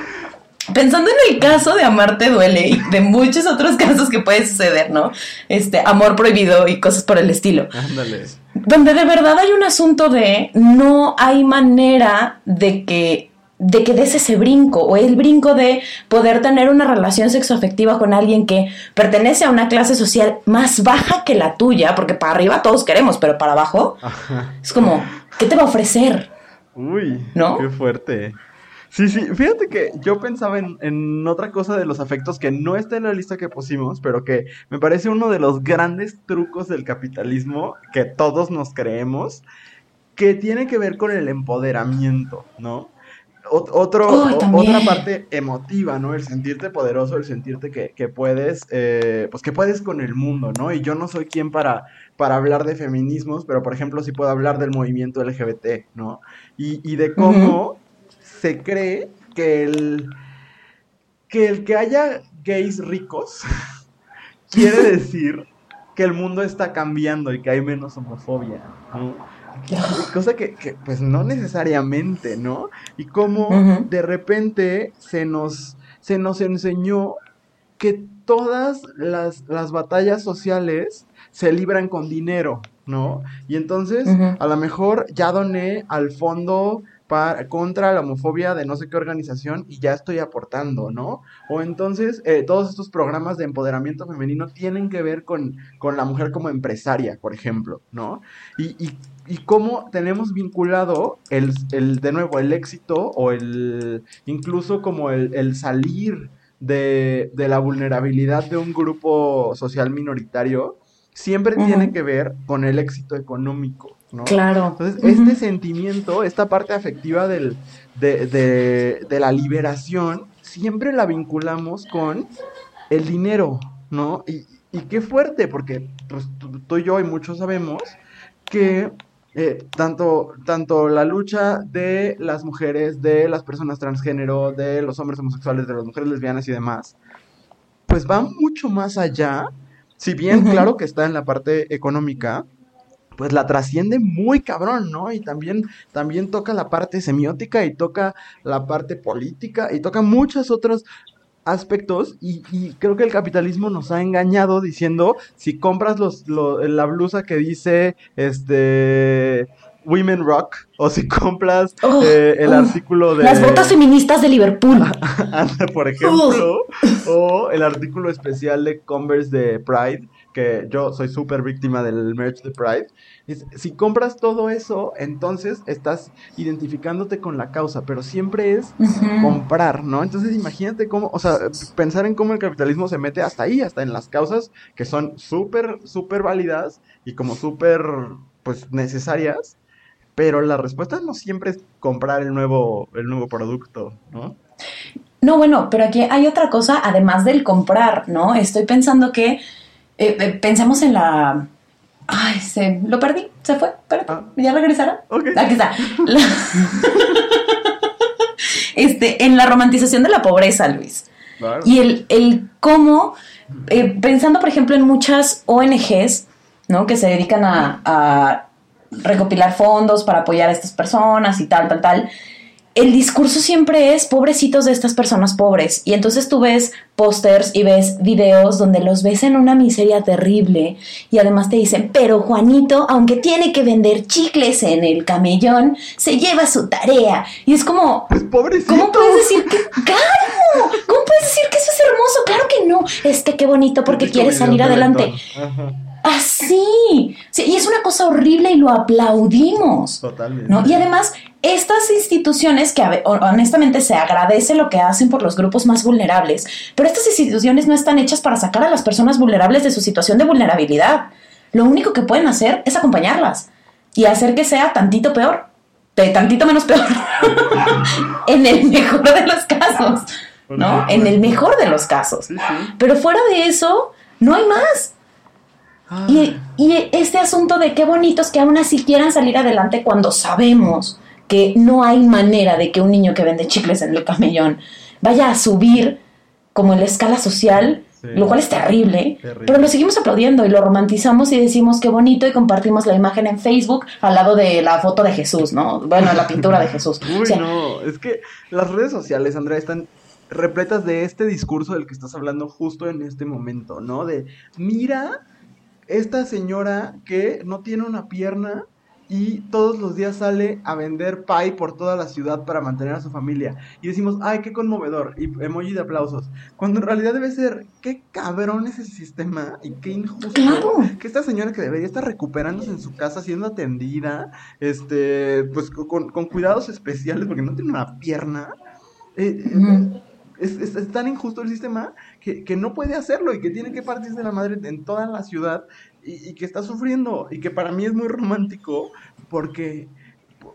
pensando en el caso de Amarte Duele y de muchos otros casos que puede suceder, ¿no? Este, amor prohibido y cosas por el estilo. Ándale. Donde de verdad hay un asunto de no hay manera de que de que des ese brinco o el brinco de poder tener una relación sexoafectiva con alguien que pertenece a una clase social más baja que la tuya, porque para arriba todos queremos, pero para abajo Ajá. es como, ¿qué te va a ofrecer? Uy, ¿no? qué fuerte. Sí, sí, fíjate que yo pensaba en, en, otra cosa de los afectos que no está en la lista que pusimos, pero que me parece uno de los grandes trucos del capitalismo que todos nos creemos, que tiene que ver con el empoderamiento, ¿no? Otro, oh, otra parte emotiva, ¿no? El sentirte poderoso, el sentirte que, que puedes, eh, pues que puedes con el mundo, ¿no? Y yo no soy quien para, para hablar de feminismos, pero por ejemplo sí puedo hablar del movimiento LGBT, ¿no? Y, y de cómo... Uh -huh se cree que el que el que haya gays ricos quiere decir que el mundo está cambiando y que hay menos homofobia, ¿no? Cosa que, que, pues no necesariamente, ¿no? Y como uh -huh. de repente se nos, se nos enseñó que todas las, las batallas sociales se libran con dinero, ¿no? Y entonces, uh -huh. a lo mejor ya doné al fondo para, contra la homofobia de no sé qué organización y ya estoy aportando, ¿no? O entonces eh, todos estos programas de empoderamiento femenino tienen que ver con, con la mujer como empresaria, por ejemplo, ¿no? Y, y, y cómo tenemos vinculado el, el, de nuevo, el éxito o el, incluso como el, el salir de, de, la vulnerabilidad de un grupo social minoritario, siempre uh -huh. tiene que ver con el éxito económico. ¿No? Claro. Entonces, uh -huh. este sentimiento, esta parte afectiva del, de, de, de, la liberación, siempre la vinculamos con el dinero, ¿no? Y, y qué fuerte, porque pues, tú y yo y muchos sabemos que eh, tanto, tanto la lucha de las mujeres, de las personas transgénero, de los hombres homosexuales, de las mujeres lesbianas y demás, pues va mucho más allá, si bien claro que está en la parte económica, pues la trasciende muy cabrón, ¿no? Y también, también toca la parte semiótica y toca la parte política y toca muchas otras aspectos y, y, creo que el capitalismo nos ha engañado diciendo si compras los, la blusa que dice este Women Rock o si compras oh, eh, el oh. artículo de las botas feministas de Liverpool por ejemplo o el artículo especial de Converse de Pride que yo soy súper víctima del merch de Pride. si compras todo eso, entonces estás identificándote con la causa, pero siempre es comprar, ¿no? Entonces imagínate cómo, o sea, pensar en cómo el capitalismo se mete hasta ahí, hasta en las causas que son súper, súper válidas y como súper, pues, necesarias, pero la respuesta no siempre es comprar el nuevo, el nuevo producto, ¿no? No, bueno, pero aquí hay otra cosa además del comprar, ¿no? Estoy pensando que eh, eh, pensemos en la... Ay, se... Lo perdí, se fue, espérate, ah. ¿ya regresará? Aquí está. este, en la romantización de la pobreza, Luis. Y el, el cómo, eh, pensando por ejemplo en muchas ONGs, ¿no? Que se dedican a, a recopilar fondos para apoyar a estas personas y tal, tal, tal el discurso siempre es pobrecitos de estas personas pobres. Y entonces tú ves pósters y ves videos donde los ves en una miseria terrible y además te dicen, pero Juanito, aunque tiene que vender chicles en el camellón, se lleva su tarea. Y es como... Es pobrecito. ¿Cómo puedes decir que... ¡Claro! ¿Cómo puedes decir que eso es hermoso? Claro que no. Es que qué bonito porque quiere salir adelante. Así. Sí, y es una cosa horrible y lo aplaudimos. Totalmente. ¿no? Y además, estas instituciones que honestamente se agradece lo que hacen por los grupos más vulnerables, pero estas instituciones no están hechas para sacar a las personas vulnerables de su situación de vulnerabilidad. Lo único que pueden hacer es acompañarlas y hacer que sea tantito peor, de tantito menos peor, en el mejor de los casos, ¿no? En el mejor de los casos. Pero fuera de eso, no hay más. Y, este asunto de qué bonitos que aún así quieran salir adelante cuando sabemos que no hay manera de que un niño que vende chicles en el camellón vaya a subir como en la escala social, lo cual es terrible, pero lo seguimos aplaudiendo y lo romantizamos y decimos qué bonito y compartimos la imagen en Facebook al lado de la foto de Jesús, ¿no? Bueno, la pintura de Jesús. Uy, no, es que las redes sociales, Andrea, están repletas de este discurso del que estás hablando justo en este momento, ¿no? De, mira esta señora que no tiene una pierna y todos los días sale a vender pie por toda la ciudad para mantener a su familia. Y decimos, ay, qué conmovedor, y emoji de aplausos. Cuando en realidad debe ser, qué cabrón es el sistema y qué injusto. Que esta señora que debería estar recuperándose en su casa, siendo atendida, este, pues con, cuidados especiales porque no tiene una pierna. Eh, eh, es, tan injusto el sistema que, no puede hacerlo y que tiene que partirse de la madre en toda la ciudad y, que está sufriendo y que para mí es muy romántico porque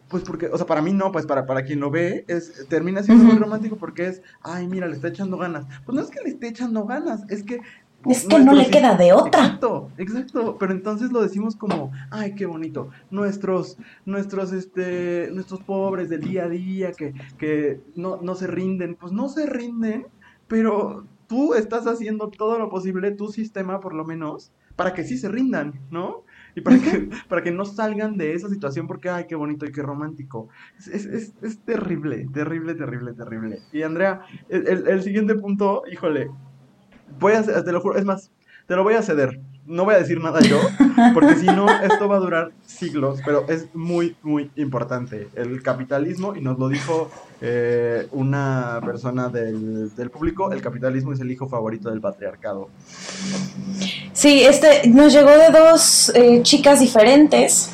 pues porque, o sea, para mí no, pues para, para quien lo ve, es, termina siendo muy romántico porque es, ay, mira, le está echando ganas. Pues no es que le esté echando ganas, es que es que no le queda de otra. Exacto, exacto. Pero entonces lo decimos como, ay, qué bonito. Nuestros, nuestros, este, nuestros pobres del día a día que, que no, no se rinden. Pues no se rinden, pero tú estás haciendo todo lo posible, tu sistema por lo menos, para que sí se rindan, ¿no? Y para que, para que no salgan de esa situación porque, ay, qué bonito y qué romántico. Es, es, es terrible, terrible, terrible, terrible. Y Andrea, el, el siguiente punto, híjole, voy a, te lo juro, es más, te lo voy a ceder. No voy a decir nada yo, porque si no, esto va a durar siglos, pero es muy, muy importante. El capitalismo, y nos lo dijo eh, una persona del, público, el capitalismo es el hijo favorito del patriarcado. Sí, este nos llegó de dos eh, chicas diferentes.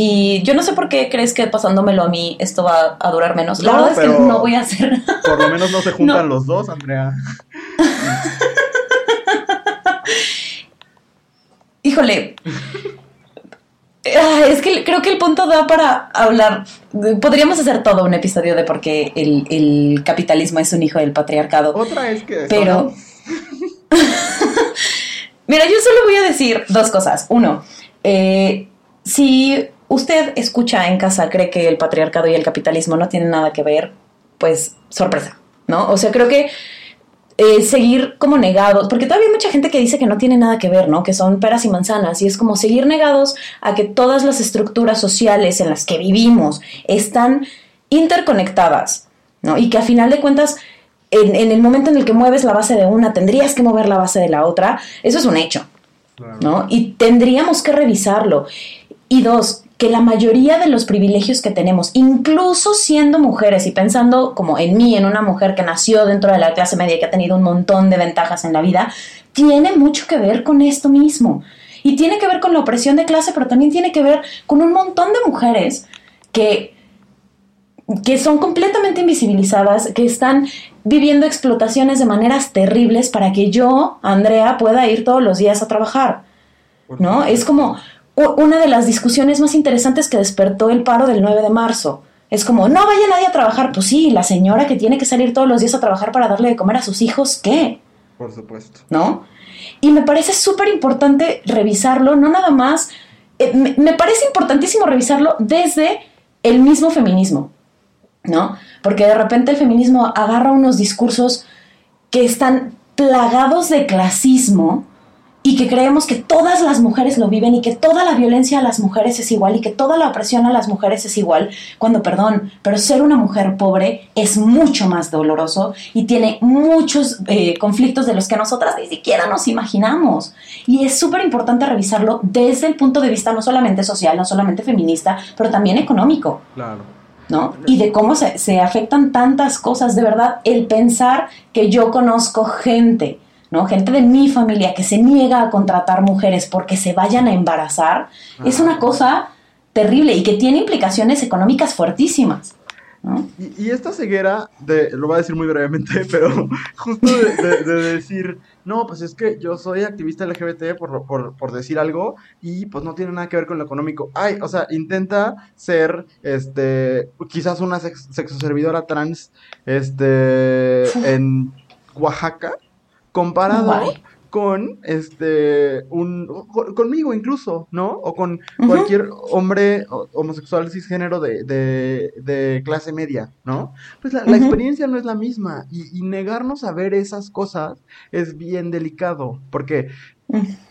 Y yo no sé por qué crees que pasándomelo a mí esto va a durar menos. La verdad es que no voy a hacer. Por lo menos no se juntan los dos, Andrea. Híjole. Es que creo que el punto da para hablar. Podríamos hacer todo un episodio de por qué el, capitalismo es un hijo del patriarcado. Otra es que. Pero. Mira, yo solo voy a decir dos cosas. Uno, eh, si usted escucha en casa, cree que el patriarcado y el capitalismo no tienen nada que ver, pues sorpresa, ¿no? O sea, creo que eh, seguir como negados, porque todavía hay mucha gente que dice que no tiene nada que ver, ¿no? Que son peras y manzanas, y es como seguir negados a que todas las estructuras sociales en las que vivimos están interconectadas, ¿no? Y que a final de cuentas en, en, el momento en el que mueves la base de una, tendrías que mover la base de la otra, eso es un hecho, ¿no? Y tendríamos que revisarlo. Y dos, que la mayoría de los privilegios que tenemos, incluso siendo mujeres y pensando como en mí, en una mujer que nació dentro de la clase media y que ha tenido un montón de ventajas en la vida, tiene mucho que ver con esto mismo. Y tiene que ver con la opresión de clase, pero también tiene que ver con un montón de mujeres que, que son completamente invisibilizadas, que están viviendo explotaciones de maneras terribles para que yo, Andrea, pueda ir todos los días a trabajar. ¿No? Es como, una de las discusiones más interesantes que despertó el paro del 9 de marzo. Es como, no vaya nadie a trabajar. Pues sí, la señora que tiene que salir todos los días a trabajar para darle de comer a sus hijos, ¿qué? Por supuesto. ¿No? Y me parece súper importante revisarlo, no nada más, eh, me, me, parece importantísimo revisarlo desde el mismo feminismo, ¿no? Porque de repente el feminismo agarra unos discursos que están plagados de clasismo, y que creemos que todas las mujeres lo viven y que toda la violencia a las mujeres es igual y que toda la opresión a las mujeres es igual, cuando, perdón, pero ser una mujer pobre es mucho más doloroso y tiene muchos eh, conflictos de los que nosotras ni siquiera nos imaginamos. Y es súper importante revisarlo desde el punto de vista no solamente social, no solamente feminista, pero también económico. Claro. ¿no? Y de cómo se, se afectan tantas cosas, de verdad, el pensar que yo conozco gente ¿no? Gente de mi familia que se niega a contratar mujeres porque se vayan a embarazar, es una cosa terrible y que tiene implicaciones económicas fuertísimas. Y, esta ceguera, de, lo voy a decir muy brevemente, pero justo de, decir, no, pues es que yo soy activista LGBT por, por, por, decir algo y pues no tiene nada que ver con lo económico. Ay, o sea, intenta ser, este, quizás una sexoservidora trans, este, en Oaxaca comparado con este un conmigo incluso, ¿no? O con cualquier hombre homosexual cisgénero de, de, clase media, ¿no? Pues la, experiencia no es la misma y, negarnos a ver esas cosas es bien delicado porque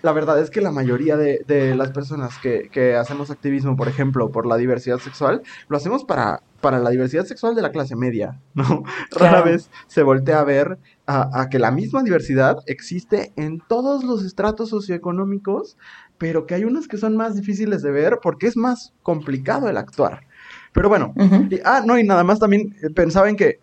la verdad es que la mayoría de, de las personas que, que, hacemos activismo, por ejemplo, por la diversidad sexual, lo hacemos para, para la diversidad sexual de la clase media, ¿no? Rara vez se voltea a ver a, que la misma diversidad existe en todos los estratos socioeconómicos, pero que hay unos que son más difíciles de ver porque es más complicado el actuar. Pero bueno, ah, no, y nada más también eh, pensaba en que,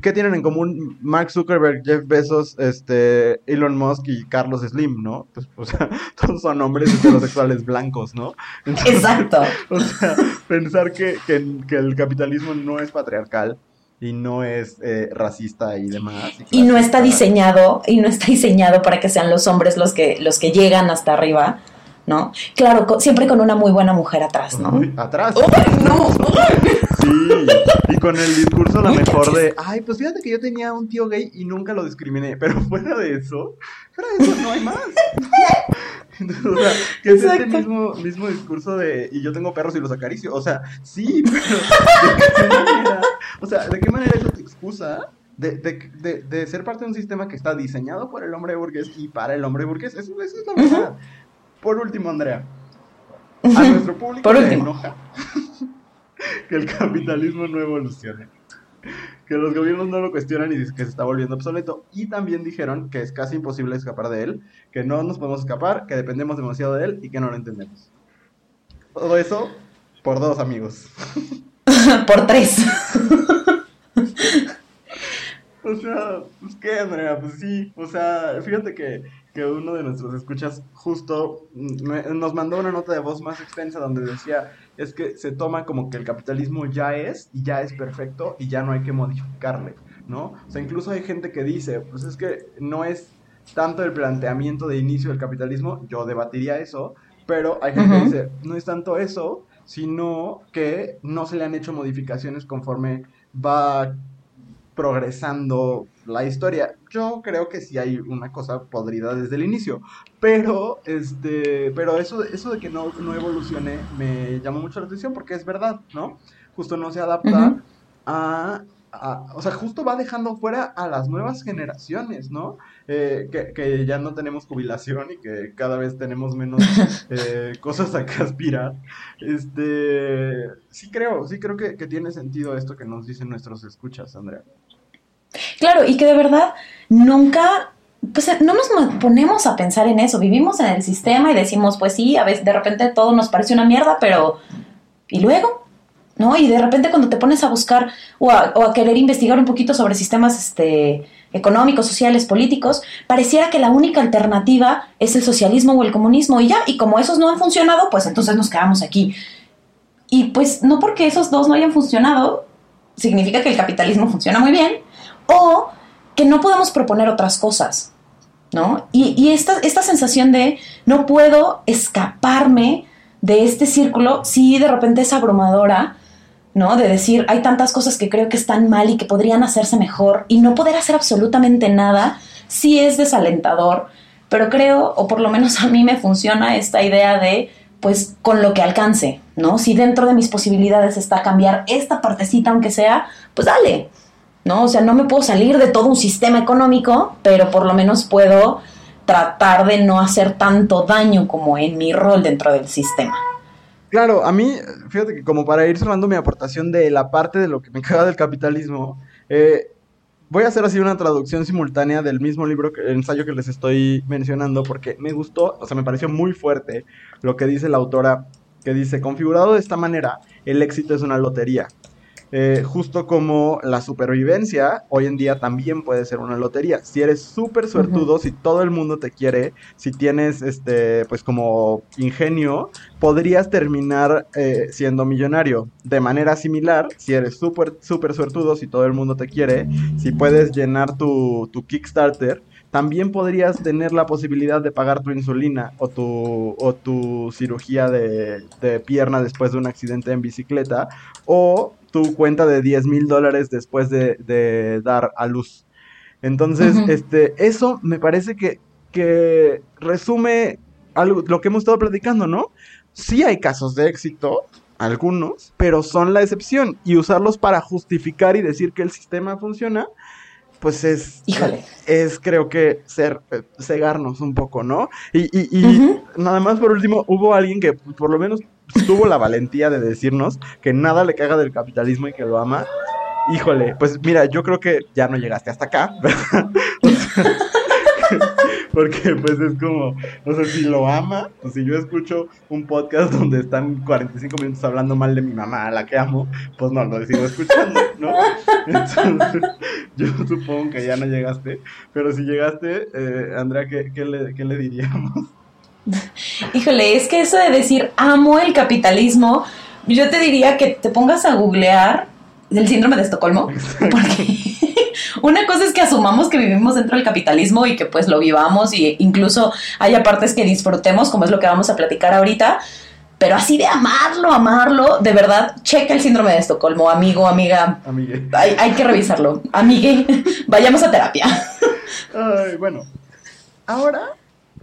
¿qué tienen en común Mark Zuckerberg, Jeff Bezos, este, Elon Musk y Carlos Slim, no? Pues, o sea, todos son hombres heterosexuales blancos, ¿no? Exacto. O sea, pensar que, que, que el capitalismo no es patriarcal y no es eh, racista y demás. Y, no está diseñado, y no está diseñado para que sean los hombres los que, los que llegan hasta arriba, ¿no? Claro, siempre con una muy buena mujer atrás, ¿no? atrás. no! Sí, y con el discurso a lo mejor de, ay, pues fíjate que yo tenía un tío gay y nunca lo discriminé, pero fuera de eso, fuera de eso no hay más. o sea, que es este mismo, mismo discurso de, y yo tengo perros y los acaricio, o sea, sí, pero ¿de qué manera? O sea, ¿de qué manera eso te excusa de, de, de, de, ser parte de un sistema que está diseñado por el hombre burgués y para el hombre burgués. Eso, es la verdad. Por último, Andrea, a nuestro público le enoja que el capitalismo no evolucione. Que los gobiernos no lo cuestionan y que se está volviendo obsoleto. Y también dijeron que es casi imposible escapar de él, que no nos podemos escapar, que dependemos demasiado de él y que no lo entendemos. Todo eso por dos amigos. por tres. o sea, pues qué, Andrea, pues sí. O sea, fíjate que, que uno de nuestros escuchas justo nos mandó una nota de voz más extensa donde decía, es que se toma como que el capitalismo ya es y ya es perfecto y ya no hay que modificarle, ¿no? O sea, incluso hay gente que dice, pues es que no es tanto el planteamiento de inicio del capitalismo, yo debatiría eso, pero hay gente que dice, no es tanto eso, sino que no se le han hecho modificaciones conforme va progresando la historia. Yo creo que sí hay una cosa podrida desde el inicio, pero este, pero eso, eso de que no, no evolucione me llamó mucho la atención porque es verdad, ¿no? Justo no se adapta a o sea, justo va dejando fuera a las nuevas generaciones, ¿no? Eh, que, ya no tenemos jubilación y que cada vez tenemos menos eh, cosas a que aspirar. Este, sí creo, sí creo que, que, tiene sentido esto que nos dicen nuestros escuchas, Andrea. Claro, y que de verdad nunca pues no nos ponemos a pensar en eso, vivimos en el sistema y decimos, pues sí, a veces de repente todo nos parece una mierda, pero ¿y luego? ¿No? Y de repente cuando te pones a buscar o a, querer investigar un poquito sobre sistemas este, económicos, sociales, políticos, pareciera que la única alternativa es el socialismo o el comunismo y ya, y como esos no han funcionado, pues entonces nos quedamos aquí. Y pues no porque esos dos no hayan funcionado, significa que el capitalismo funciona muy bien, o que no podemos proponer otras cosas, ¿no? Y, esta, esta sensación de no puedo escaparme de este círculo, sí de repente es abrumadora, ¿no? De decir, hay tantas cosas que creo que están mal y que podrían hacerse mejor y no poder hacer absolutamente nada, sí es desalentador, pero creo, o por lo menos a mí me funciona esta idea de, pues, con lo que alcance, ¿no? Si dentro de mis posibilidades está cambiar esta partecita, aunque sea, pues dale, ¿no? O sea, no me puedo salir de todo un sistema económico, pero por lo menos puedo tratar de no hacer tanto daño como en mi rol dentro del sistema. Claro, a mí, fíjate que como para ir cerrando mi aportación de la parte de lo que me queda del capitalismo, eh, voy a hacer así una traducción simultánea del mismo libro, el ensayo que les estoy mencionando, porque me gustó, o sea, me pareció muy fuerte lo que dice la autora, que dice, configurado de esta manera, el éxito es una lotería. Eh, justo como la supervivencia hoy en día también puede ser una lotería. Si eres súper suertudo, si todo el mundo te quiere, si tienes este, pues como ingenio, podrías terminar eh, siendo millonario. De manera similar, si eres súper, súper suertudo, si todo el mundo te quiere, si puedes llenar tu, tu Kickstarter, también podrías tener la posibilidad de pagar tu insulina o tu, o tu cirugía de, de, pierna después de un accidente en bicicleta o tu cuenta de 10 mil dólares después de, dar a luz. Entonces, este, eso me parece que, que resume algo, lo que hemos estado platicando, ¿no? Sí hay casos de éxito, algunos, pero son la excepción. Y usarlos para justificar y decir que el sistema funciona, pues es, Híjole. es creo que ser, eh, cegarnos un poco, ¿no? Y, y, y nada más por último, hubo alguien que por lo menos tuvo la valentía de decirnos que nada le caga del capitalismo y que lo ama. Híjole, pues mira, yo creo que ya no llegaste hasta acá, Porque pues es como, no sé si lo ama, o si yo escucho un podcast donde están 45 minutos hablando mal de mi mamá, a la que amo, pues no, lo sigo escuchando, ¿no? Entonces, yo supongo que ya no llegaste, pero si llegaste, eh, Andrea, ¿qué, qué, le, ¿qué le diríamos? Híjole, es que eso de decir amo el capitalismo, yo te diría que te pongas a googlear el síndrome de Estocolmo, porque una cosa es que asumamos que vivimos dentro del capitalismo y que pues lo vivamos y incluso haya partes que disfrutemos, como es lo que vamos a platicar ahorita, pero así de amarlo, amarlo, de verdad, checa el síndrome de Estocolmo, amigo, amiga. Amigue. Hay, hay que revisarlo. Amigue, vayamos a terapia. Ay, bueno, ahora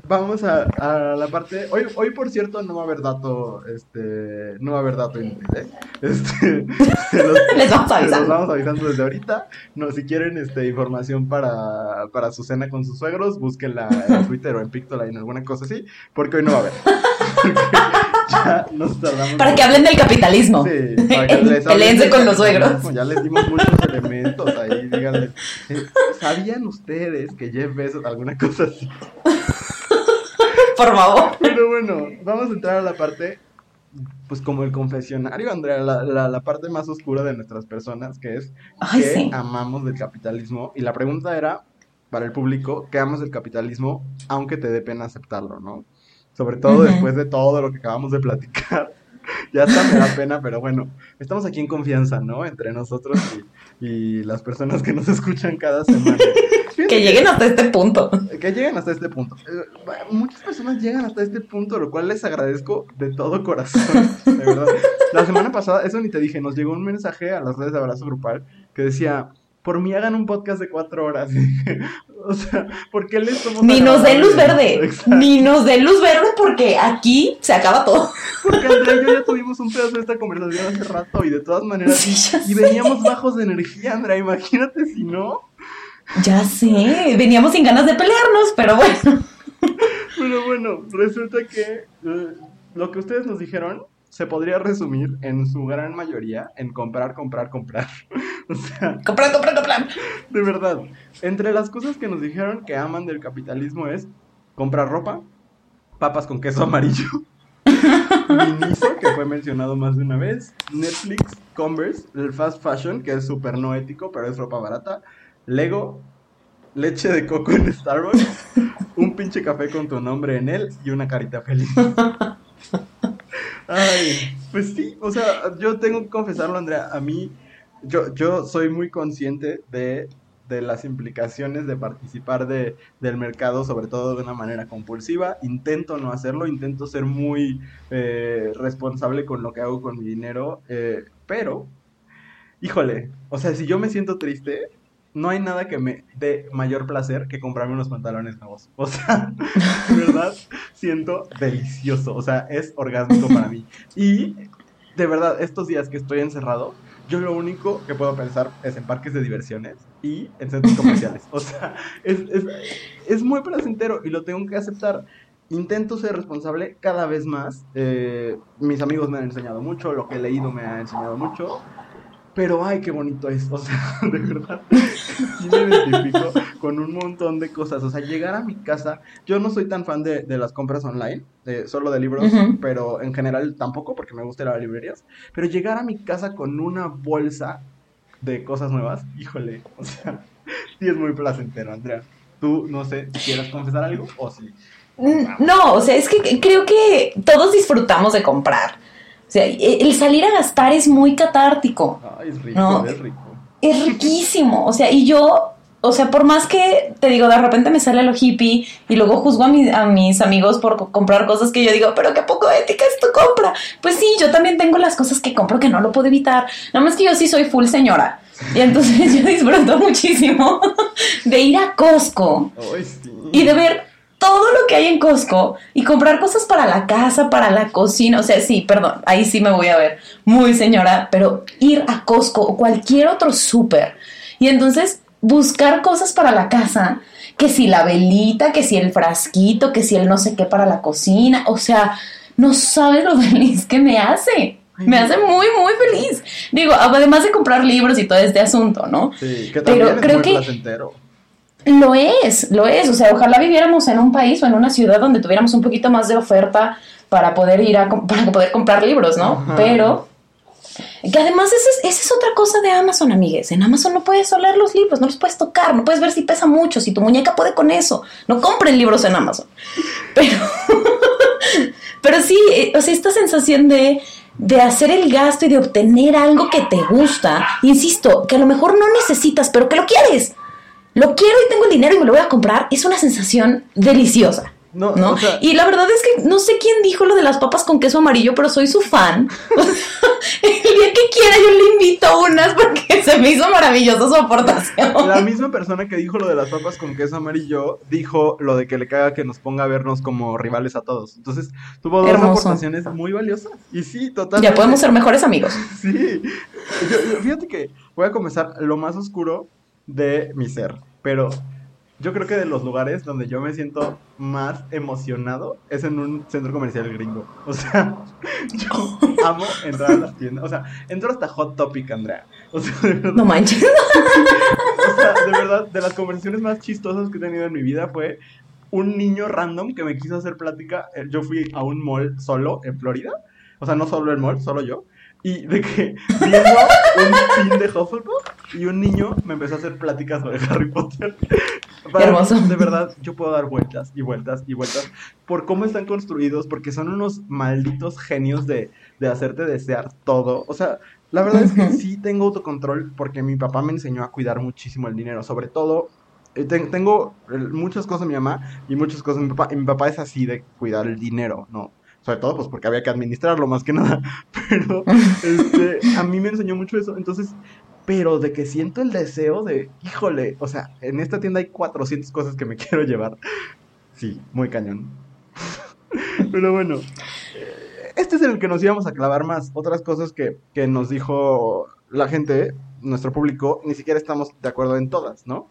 vamos a, a, la parte. Hoy, hoy, por cierto, no va a haber dato. Este. No va a haber dato inútil, ¿eh? Este. Los, Les vamos avisando. Los vamos avisando desde ahorita. No, si quieren este, información para, para su cena con sus suegros, búsquenla en Twitter o en Pictoline, alguna cosa así. Porque hoy no va a haber. ya nos tardamos. Para que hablen del capitalismo. Sí, para que les Peleense con los suegros. Ya les dimos muchos elementos ahí. Díganles. Eh, ¿Sabían ustedes que Jeff Bezos, alguna cosa así? Por favor. Pero bueno, vamos a entrar a la parte, pues como el confesionario, Andrea, la, la, la parte más oscura de nuestras personas, que es Ay, que sí. amamos del capitalismo. Y la pregunta era, para el público, ¿qué amas del capitalismo, aunque te dé pena aceptarlo, no? Sobre todo después de todo lo que acabamos de platicar. Ya hasta me da pena, pero bueno, estamos aquí en confianza, ¿no? Entre nosotros y, y las personas que nos escuchan cada semana. Que lleguen hasta este punto. que lleguen hasta este punto. Eh, muchas personas llegan hasta este punto, lo cual les agradezco de todo corazón, de verdad. La semana pasada, eso ni te dije, nos llegó un mensaje a las redes de Abrazo Grupal que decía, por mí hagan un podcast de cuatro horas. O sea, ¿por qué les somos Ni nos dé luz verde. Exacto. Ni nos dé luz verde porque aquí se acaba todo. Porque Andrea y yo ya tuvimos un pedazo de esta conversación hace rato y de todas maneras... Sí, ya y veníamos bajos de energía, Andrea, imagínate si no. Ya sé, veníamos sin ganas de pelearnos, pero bueno. Pero bueno, resulta que eh, lo que ustedes nos dijeron se podría resumir en su gran mayoría en comprar, comprar, comprar. o sea, comprar, comprar, comprar. De verdad, entre las cosas que nos dijeron que aman del capitalismo es comprar ropa, papas con queso amarillo, Miniso, que fue mencionado más de una vez, Netflix, Converse, el fast fashion, que es súper no ético, pero es ropa barata, Lego, leche de coco en Starbucks, un pinche café con tu nombre en él y una carita feliz. Ay, pues sí, o sea, yo tengo que confesarlo, Andrea, a mí, yo, yo soy muy consciente de, de las implicaciones de participar de, del mercado, sobre todo de una manera compulsiva. Intento no hacerlo, intento ser muy eh, responsable con lo que hago con mi dinero, eh, pero, híjole, o sea, si yo me siento triste, no hay nada que me dé mayor placer que comprarme unos pantalones nuevos. O sea, de verdad, siento delicioso. O sea, es orgásmico para mí. Y de verdad, estos días que estoy encerrado, yo lo único que puedo pensar es en parques de diversiones y en centros comerciales. O sea, es, es, es muy placentero y lo tengo que aceptar. Intento ser responsable cada vez más. Eh, mis amigos me han enseñado mucho, lo que he leído me ha enseñado mucho. Pero ay, qué bonito es, o sea, de verdad, sí me identifico con un montón de cosas. O sea, llegar a mi casa, yo no soy tan fan de, de las compras online, de, solo de libros, pero en general tampoco, porque me gusta ir a las librerías. Pero llegar a mi casa con una bolsa de cosas nuevas, híjole, o sea, sí es muy placentero, Andrea. Tú, no sé, si quieras confesar algo o sí. Mm, No, o sea, es que creo que todos disfrutamos de comprar. O sea, e- el salir a gastar es muy catártico. Ay, es rico, No. es rico. Es riquísimo. O sea, y yo, o sea, por más que te digo, de repente me sale lo hippie y luego juzgo a, mi- a mis amigos por co- comprar cosas que yo digo, pero qué poco ética es tu compra. Pues sí, yo también tengo las cosas que compro que no lo puedo evitar. Nada más que yo sí soy full señora. Y entonces yo disfruto muchísimo de ir a Costco Ay, sí. y de ver todo lo que hay en Costco y comprar cosas para la casa, para la cocina. O sea, sí, perdón, ahí sí me voy a ver muy señora, pero ir a Costco o cualquier otro súper y entonces buscar cosas para la casa, que si la velita, que si el frasquito, que si el no sé qué para la cocina. O sea, no sabes lo feliz que me hace. Me hace muy, muy feliz. Digo, además de comprar libros y todo este asunto, ¿no? Sí, que Pero también es creo muy que- placentero. Lo es, lo es. O sea, ojalá viviéramos en un país o en una ciudad donde tuviéramos un poquito más de oferta para poder ir a para poder comprar libros, ¿no? Ajá. Pero que además esa es, esa es otra cosa de Amazon, amigues. En Amazon no puedes oler los libros, no los puedes tocar, no puedes ver si pesa mucho, si tu muñeca puede con eso. No compren libros en Amazon. Pero, pero sí, eh, o sea, esta sensación de, de hacer el gasto y de obtener algo que te gusta, insisto, que a lo mejor no necesitas, pero que lo quieres. Lo quiero y tengo el dinero y me lo voy a comprar, es una sensación deliciosa. No, ¿no? o sea- y la verdad es que no sé quién dijo lo de las papas con queso amarillo, pero soy su fan. O sea, el día que quiera yo le invito unas porque se me hizo maravillosa su aportación. La misma persona que dijo lo de las papas con queso amarillo dijo lo de que le caga que nos ponga a vernos como rivales a todos. Entonces tuvo dos Hermoso. aportaciones muy valiosas. Y sí, totalmente. Ya podemos ser mejores amigos. Sí. Yo- yo- fíjate que voy a comenzar lo más oscuro de mi ser. Pero yo creo que de los lugares donde yo me siento más emocionado es en un centro comercial gringo. O sea, yo amo entrar a las tiendas. O sea, entro hasta Hot Topic, Andrea. O sea, verdad. No manches. O sea, de verdad, de las conversaciones más chistosas que he tenido en mi vida fue un niño random que me quiso hacer plática. Eh, Yo fui a un mall solo en Florida. O sea, no solo el mall, solo yo. Y de que viendo un pin de Hufflepuff y un niño me empezó a hacer pláticas sobre Harry Potter. Para- Hermoso. De verdad, yo puedo dar vueltas y vueltas y vueltas por cómo están construidos, porque son unos malditos genios de, de hacerte desear todo. O sea, la verdad es que sí tengo autocontrol porque mi papá me enseñó a cuidar muchísimo el dinero, sobre todo eh, ten- tengo eh, muchas cosas de mi mamá y muchas cosas de mi papá, y mi papá es así de cuidar el dinero, ¿no? Sobre todo pues porque había que administrarlo más que nada, pero este, a mí me enseñó mucho eso, entonces, pero de que siento el deseo de, híjole, o sea, en esta tienda hay 400 cosas que me quiero llevar, sí, muy cañón. Pero bueno, eh, este es el que nos íbamos a clavar más. Otras cosas que, que nos dijo la gente, nuestro público, ni siquiera estamos de acuerdo en todas, ¿no?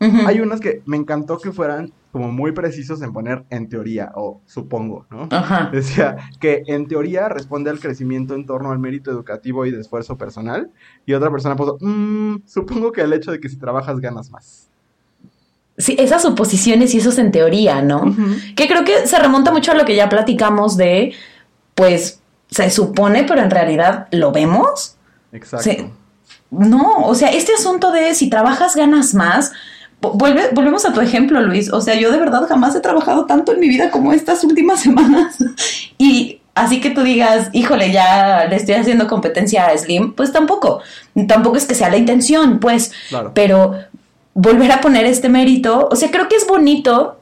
Hay unas que me encantó que fueran como muy precisos en poner en teoría, o supongo, ¿no? Ajá. Decía que en teoría responde al crecimiento en torno al mérito educativo y de esfuerzo personal. Y otra persona puso, mmm, supongo que el hecho de que si trabajas ganas más. Sí, esas suposiciones y eso es en teoría, ¿no? Que creo que se remonta mucho a lo que ya platicamos de, pues, se supone, pero en realidad lo vemos. Exacto. no, o sea, este asunto de si trabajas ganas más, Vuelve, volvemos a tu ejemplo, Luis. O sea, yo de verdad jamás he trabajado tanto en mi vida como estas últimas semanas. y así que tú digas, híjole, ya le estoy haciendo competencia a Slim, pues tampoco. Tampoco es que sea la intención, pues. Pero volver a poner este mérito, o sea, creo que es bonito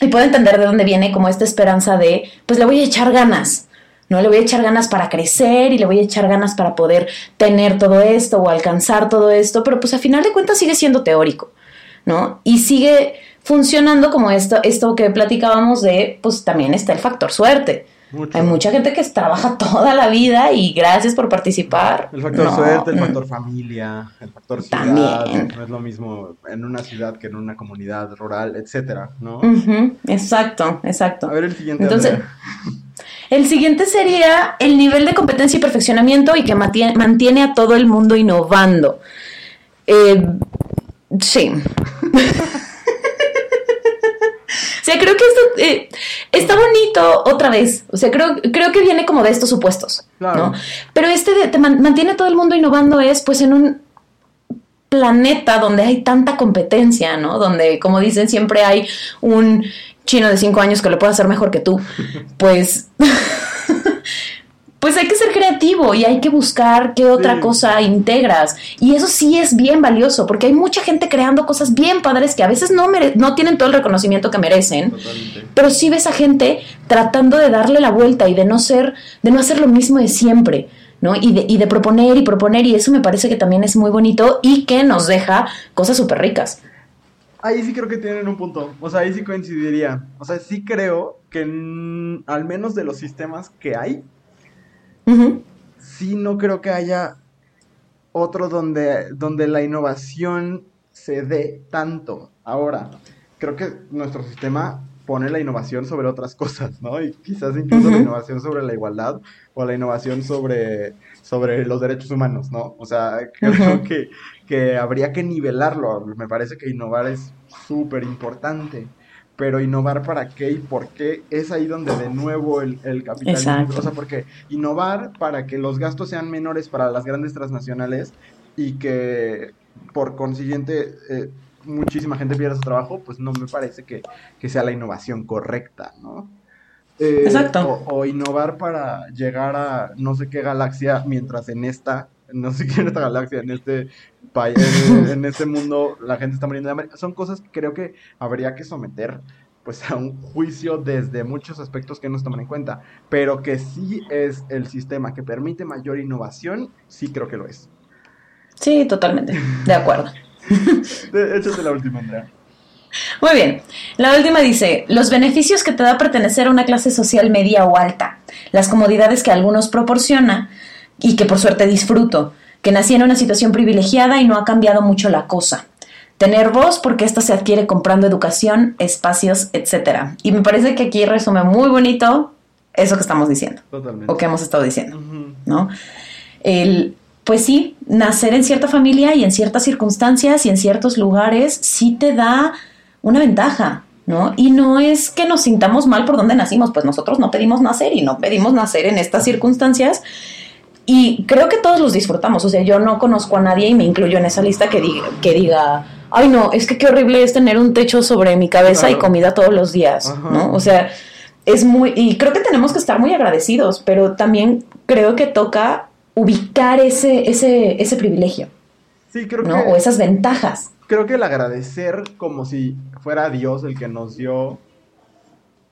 y puedo entender de dónde viene como esta esperanza de, pues le voy a echar ganas. ¿no? Le voy a echar ganas para crecer y le voy a echar ganas para poder tener todo esto o alcanzar todo esto, pero pues a final de cuentas sigue siendo teórico. ¿No? Y sigue funcionando como esto, esto que platicábamos de, pues también está el factor suerte. Hay mucha gente que trabaja toda la vida y gracias por participar. El factor suerte, el factor familia, el factor ciudad. También. No es lo mismo en una ciudad que en una comunidad rural, etcétera, ¿no? Exacto, exacto. A ver el siguiente. Entonces, el siguiente sería el nivel de competencia y perfeccionamiento y que mantiene a todo el mundo innovando. Eh, Sí. o sea, creo que esto eh, está bonito otra vez. O sea, creo, creo que viene como de estos supuestos. ¿no? Pero este de, te mantiene todo el mundo innovando es pues en un planeta donde hay tanta competencia, ¿no? Donde, como dicen, siempre hay un chino de cinco años que lo puede hacer mejor que tú. Pues pues hay que ser creativo y hay que buscar qué otra cosa integras. Y eso sí es bien valioso, porque hay mucha gente creando cosas bien padres que a veces no, no tienen todo el reconocimiento que merecen, pero sí ves a gente tratando de darle la vuelta y de no ser, de no hacer lo mismo de siempre. ¿no? Y de, y de proponer y proponer, y eso me parece que también es muy bonito y que nos deja cosas súper ricas. Ahí sí creo que tienen un punto. O sea, ahí sí coincidiría. O sea, sí creo que al menos de los sistemas que hay, Sí, no creo que haya otro donde, donde la innovación se dé tanto. Ahora, creo que nuestro sistema pone la innovación sobre otras cosas, ¿no? Y quizás incluso la innovación sobre la igualdad o la innovación sobre, sobre los derechos humanos, ¿no? O sea, creo que, que habría que nivelarlo. Me parece que innovar es súper importante pero innovar para qué y por qué es ahí donde de nuevo el, el capitalismo, o sea, porque innovar para que los gastos sean menores para las grandes transnacionales y que por consiguiente eh, muchísima gente pierda su trabajo, pues no me parece que, sea la innovación correcta, ¿no? Eh, Exacto. O, o, innovar para llegar a no sé qué galaxia mientras en esta no sé qué en esta galaxia, en este país, en, este mundo, la gente está muriendo de hambre. Son cosas que creo que habría que someter pues a un juicio desde muchos aspectos que no se toman en cuenta, pero que sí es el sistema que permite mayor innovación, sí creo que lo es. Sí, totalmente, de acuerdo. Échate la última, Andrea. Muy bien. La última dice, los beneficios que te da pertenecer a una clase social media o alta, las comodidades que algunos proporciona, y que por suerte disfruto, que nací en una situación privilegiada y no ha cambiado mucho la cosa. Tener voz porque esta se adquiere comprando educación, espacios, etc. Y me parece que aquí resume muy bonito eso que estamos diciendo. Totalmente. O que hemos estado diciendo, ¿no? El, pues sí, nacer en cierta familia y en ciertas circunstancias y en ciertos lugares sí te da una ventaja, ¿no? Y no es que nos sintamos mal por donde nacimos, pues nosotros no pedimos nacer y no pedimos nacer en estas circunstancias y creo que todos los disfrutamos. O sea, yo no conozco a nadie y me incluyo en esa lista que diga, que diga ay no, es que qué horrible es tener un techo sobre mi cabeza y comida todos los días, ¿no? O sea, es muy, y creo que tenemos que estar muy agradecidos, pero también creo que toca ubicar ese, ese, ese privilegio. Sí, creo ¿no? O esas ventajas. Creo que el agradecer como si fuera Dios el que nos dio,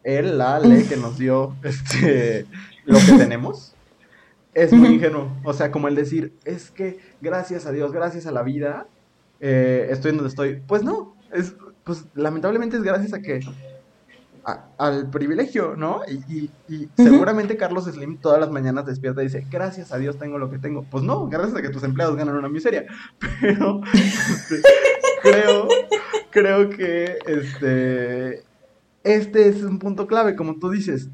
él, la ley que nos dio este, lo que tenemos es muy ingenuo. O sea, como el decir, es que gracias a Dios, gracias a la vida, eh, estoy en donde estoy. Pues no, es, pues lamentablemente es gracias a que al privilegio, ¿no? Y, seguramente Carlos Slim todas las mañanas despierta y dice, gracias a Dios tengo lo que tengo. Pues no, gracias a que tus empleados ganan una miseria. Pero, este, creo, creo que este, este es un punto clave, como tú dices,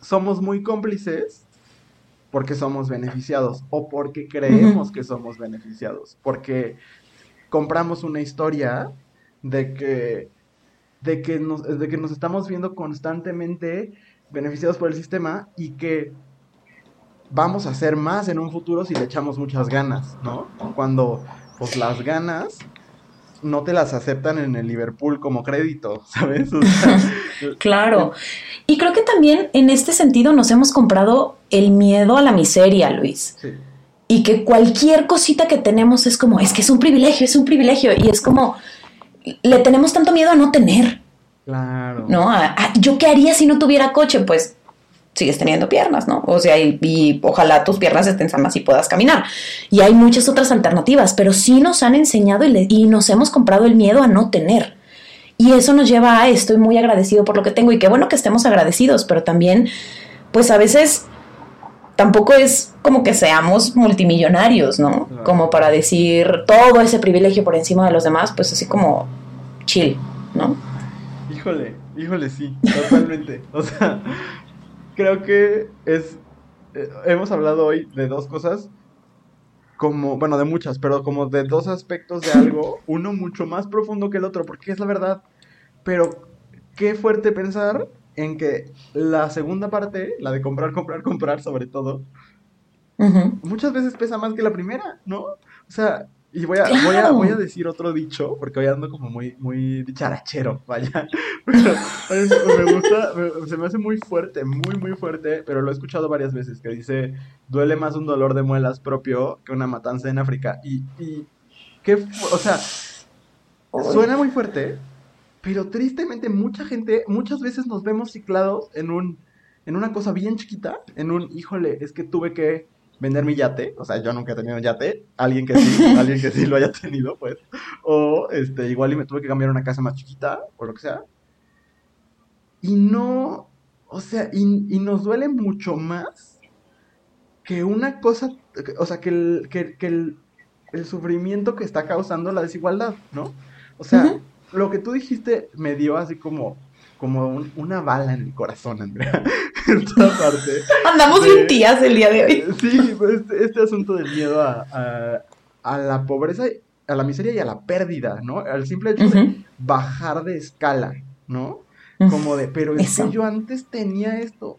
somos muy cómplices porque somos beneficiados o porque creemos que somos beneficiados, porque compramos una historia de que, de que, nos, de que nos estamos viendo constantemente beneficiados por el sistema y que vamos a hacer más en un futuro si le echamos muchas ganas, ¿no? Cuando pues las ganas no te las aceptan en el Liverpool como crédito, ¿sabes? claro. Y creo que también en este sentido nos hemos comprado el miedo a la miseria, Luis. Sí. Y que cualquier cosita que tenemos es como, es que es un privilegio, es un privilegio. Y es como, le tenemos tanto miedo a no tener. Claro. ¿No? ¿Yo qué haría si no tuviera coche? Pues sigues teniendo piernas, ¿no? O sea, y, ojalá tus piernas estén sanas y puedas caminar. Y hay muchas otras alternativas, pero sí nos han enseñado y, y, nos hemos comprado el miedo a no tener. Y eso nos lleva a estoy muy agradecido por lo que tengo y qué bueno que estemos agradecidos, pero también, pues a veces tampoco es como que seamos multimillonarios, ¿no? Como para decir todo ese privilegio por encima de los demás, pues así como chill, ¿no? Híjole, híjole, sí, totalmente. o sea, creo que es. Eh, hemos hablado hoy de dos cosas. Como, bueno, de muchas, pero como de dos aspectos de algo, uno mucho más profundo que el otro, porque es la verdad. Pero qué fuerte pensar en que la segunda parte, la de comprar, comprar, comprar, sobre todo, muchas veces pesa más que la primera, ¿no? O sea, y voy a, voy, a, voy a decir otro dicho, porque hoy ando como muy, muy dicharachero, vaya. Pero me gusta, se me hace muy fuerte, muy, muy fuerte, pero lo he escuchado varias veces, que dice, duele más un dolor de muelas propio que una matanza en África. Y, y qué, o sea, suena muy fuerte, pero tristemente mucha gente, muchas veces nos vemos ciclados en un, en una cosa bien chiquita, en un, híjole, es que tuve que vender mi yate, o sea, yo nunca he tenido un yate, alguien que sí, alguien que sí lo haya tenido, pues, o este, igual y me tuve que cambiar a una casa más chiquita, o lo que sea, y no, o sea, y, nos duele mucho más que una cosa, o sea, que el, que, el, el sufrimiento que está causando la desigualdad, ¿no? O sea, lo que tú dijiste me dio así como, como una bala en el corazón, Andrea. Esta parte. Andamos bien tías el día de hoy. Sí, pues este, este asunto del miedo a, a, la pobreza, a la miseria y a la pérdida, ¿no? Al simple hecho de bajar de escala, ¿no? Como de, pero es que yo antes tenía esto.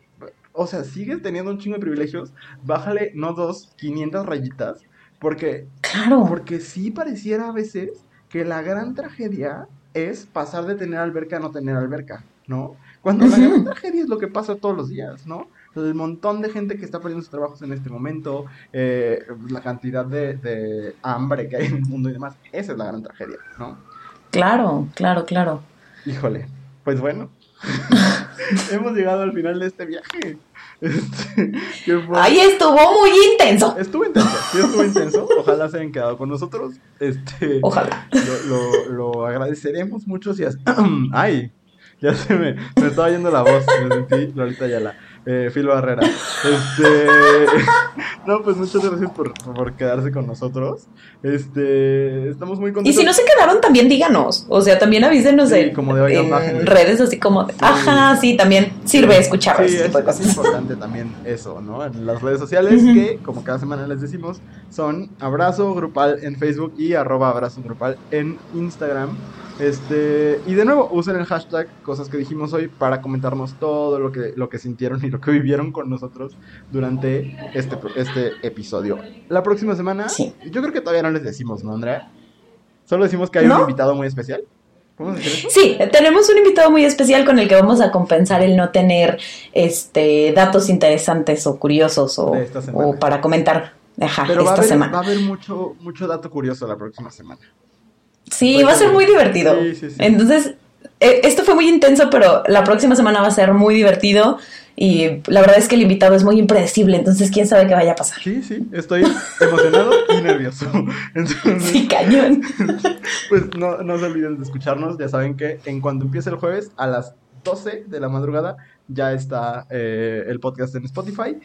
O sea, sigues teniendo un chingo de privilegios, bájale no dos, 500 rayitas, porque, claro. porque sí pareciera a veces que la gran tragedia es pasar de tener alberca a no tener alberca, ¿no? Cuando la gran tragedia es lo que pasa todos los días, ¿no? El montón de gente que está perdiendo sus trabajos en este momento, eh, la cantidad de, hambre que hay en el mundo y demás, esa es la gran tragedia, ¿no? Claro, claro, claro. Híjole, pues bueno, hemos llegado al final de este viaje. Este, Ahí estuvo muy intenso. Estuvo intenso, sí estuvo intenso. Ojalá se hayan quedado con nosotros. Este, Ojalá. Lo, lo, agradeceremos mucho si... Ay, ya se me, me estaba yendo la voz. Me sentí Lolita Yala eh, Phil Barrera. Este, no, pues muchas gracias por, por, quedarse con nosotros. Este, estamos muy contentos. Y si no se quedaron, también díganos. O sea, también avísenos en, redes así como, ajá, sí, también sirve escuchar. Sí, es, importante también eso, ¿no? En las redes sociales que, como cada semana les decimos, son abrazo grupal en Facebook y arroba abrazo grupal en Instagram. Este, y de nuevo, usen el hashtag cosas que dijimos hoy para comentarnos todo lo que, lo que sintieron y lo que vivieron con nosotros durante este, este episodio. La próxima semana, yo creo que todavía no les decimos, ¿no, Andrea? Solo decimos que hay un invitado muy especial. Sí, tenemos un invitado muy especial con el que vamos a compensar el no tener este datos interesantes o curiosos o, para comentar. Ajá, Pero esta semana. va a haber mucho, mucho dato curioso la próxima semana. Sí, va a ser muy divertido. Entonces, eh, esto fue muy intenso, pero la próxima semana va a ser muy divertido. Y la verdad es que el invitado es muy impredecible, entonces quién sabe qué vaya a pasar. Sí, sí, estoy emocionado y nervioso. sí, cañón. Pues no, no se olviden de escucharnos, ya saben que en cuanto empiece el jueves a las 12 de la madrugada ya está eh, el podcast en Spotify.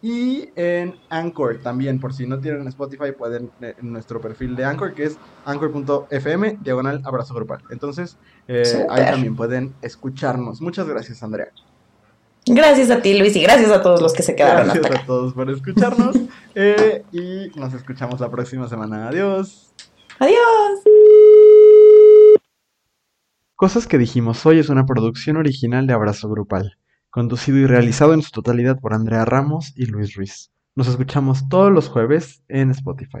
Y en Anchor también, por si no tienen Spotify, pueden eh, en nuestro perfil de Anchor, que es anchor.fm, diagonal abrazo grupal. Entonces, eh, ahí también pueden escucharnos. Muchas gracias, Andrea. Gracias a ti, Luis, y gracias a todos los que se quedaron. Gracias a todos por escucharnos. Eh, y nos escuchamos la próxima semana. Adiós. Adiós. Cosas que dijimos hoy es una producción original de Abrazo Grupal, conducido y realizado en su totalidad por Andrea Ramos y Luis Ruiz. Nos escuchamos todos los jueves en Spotify.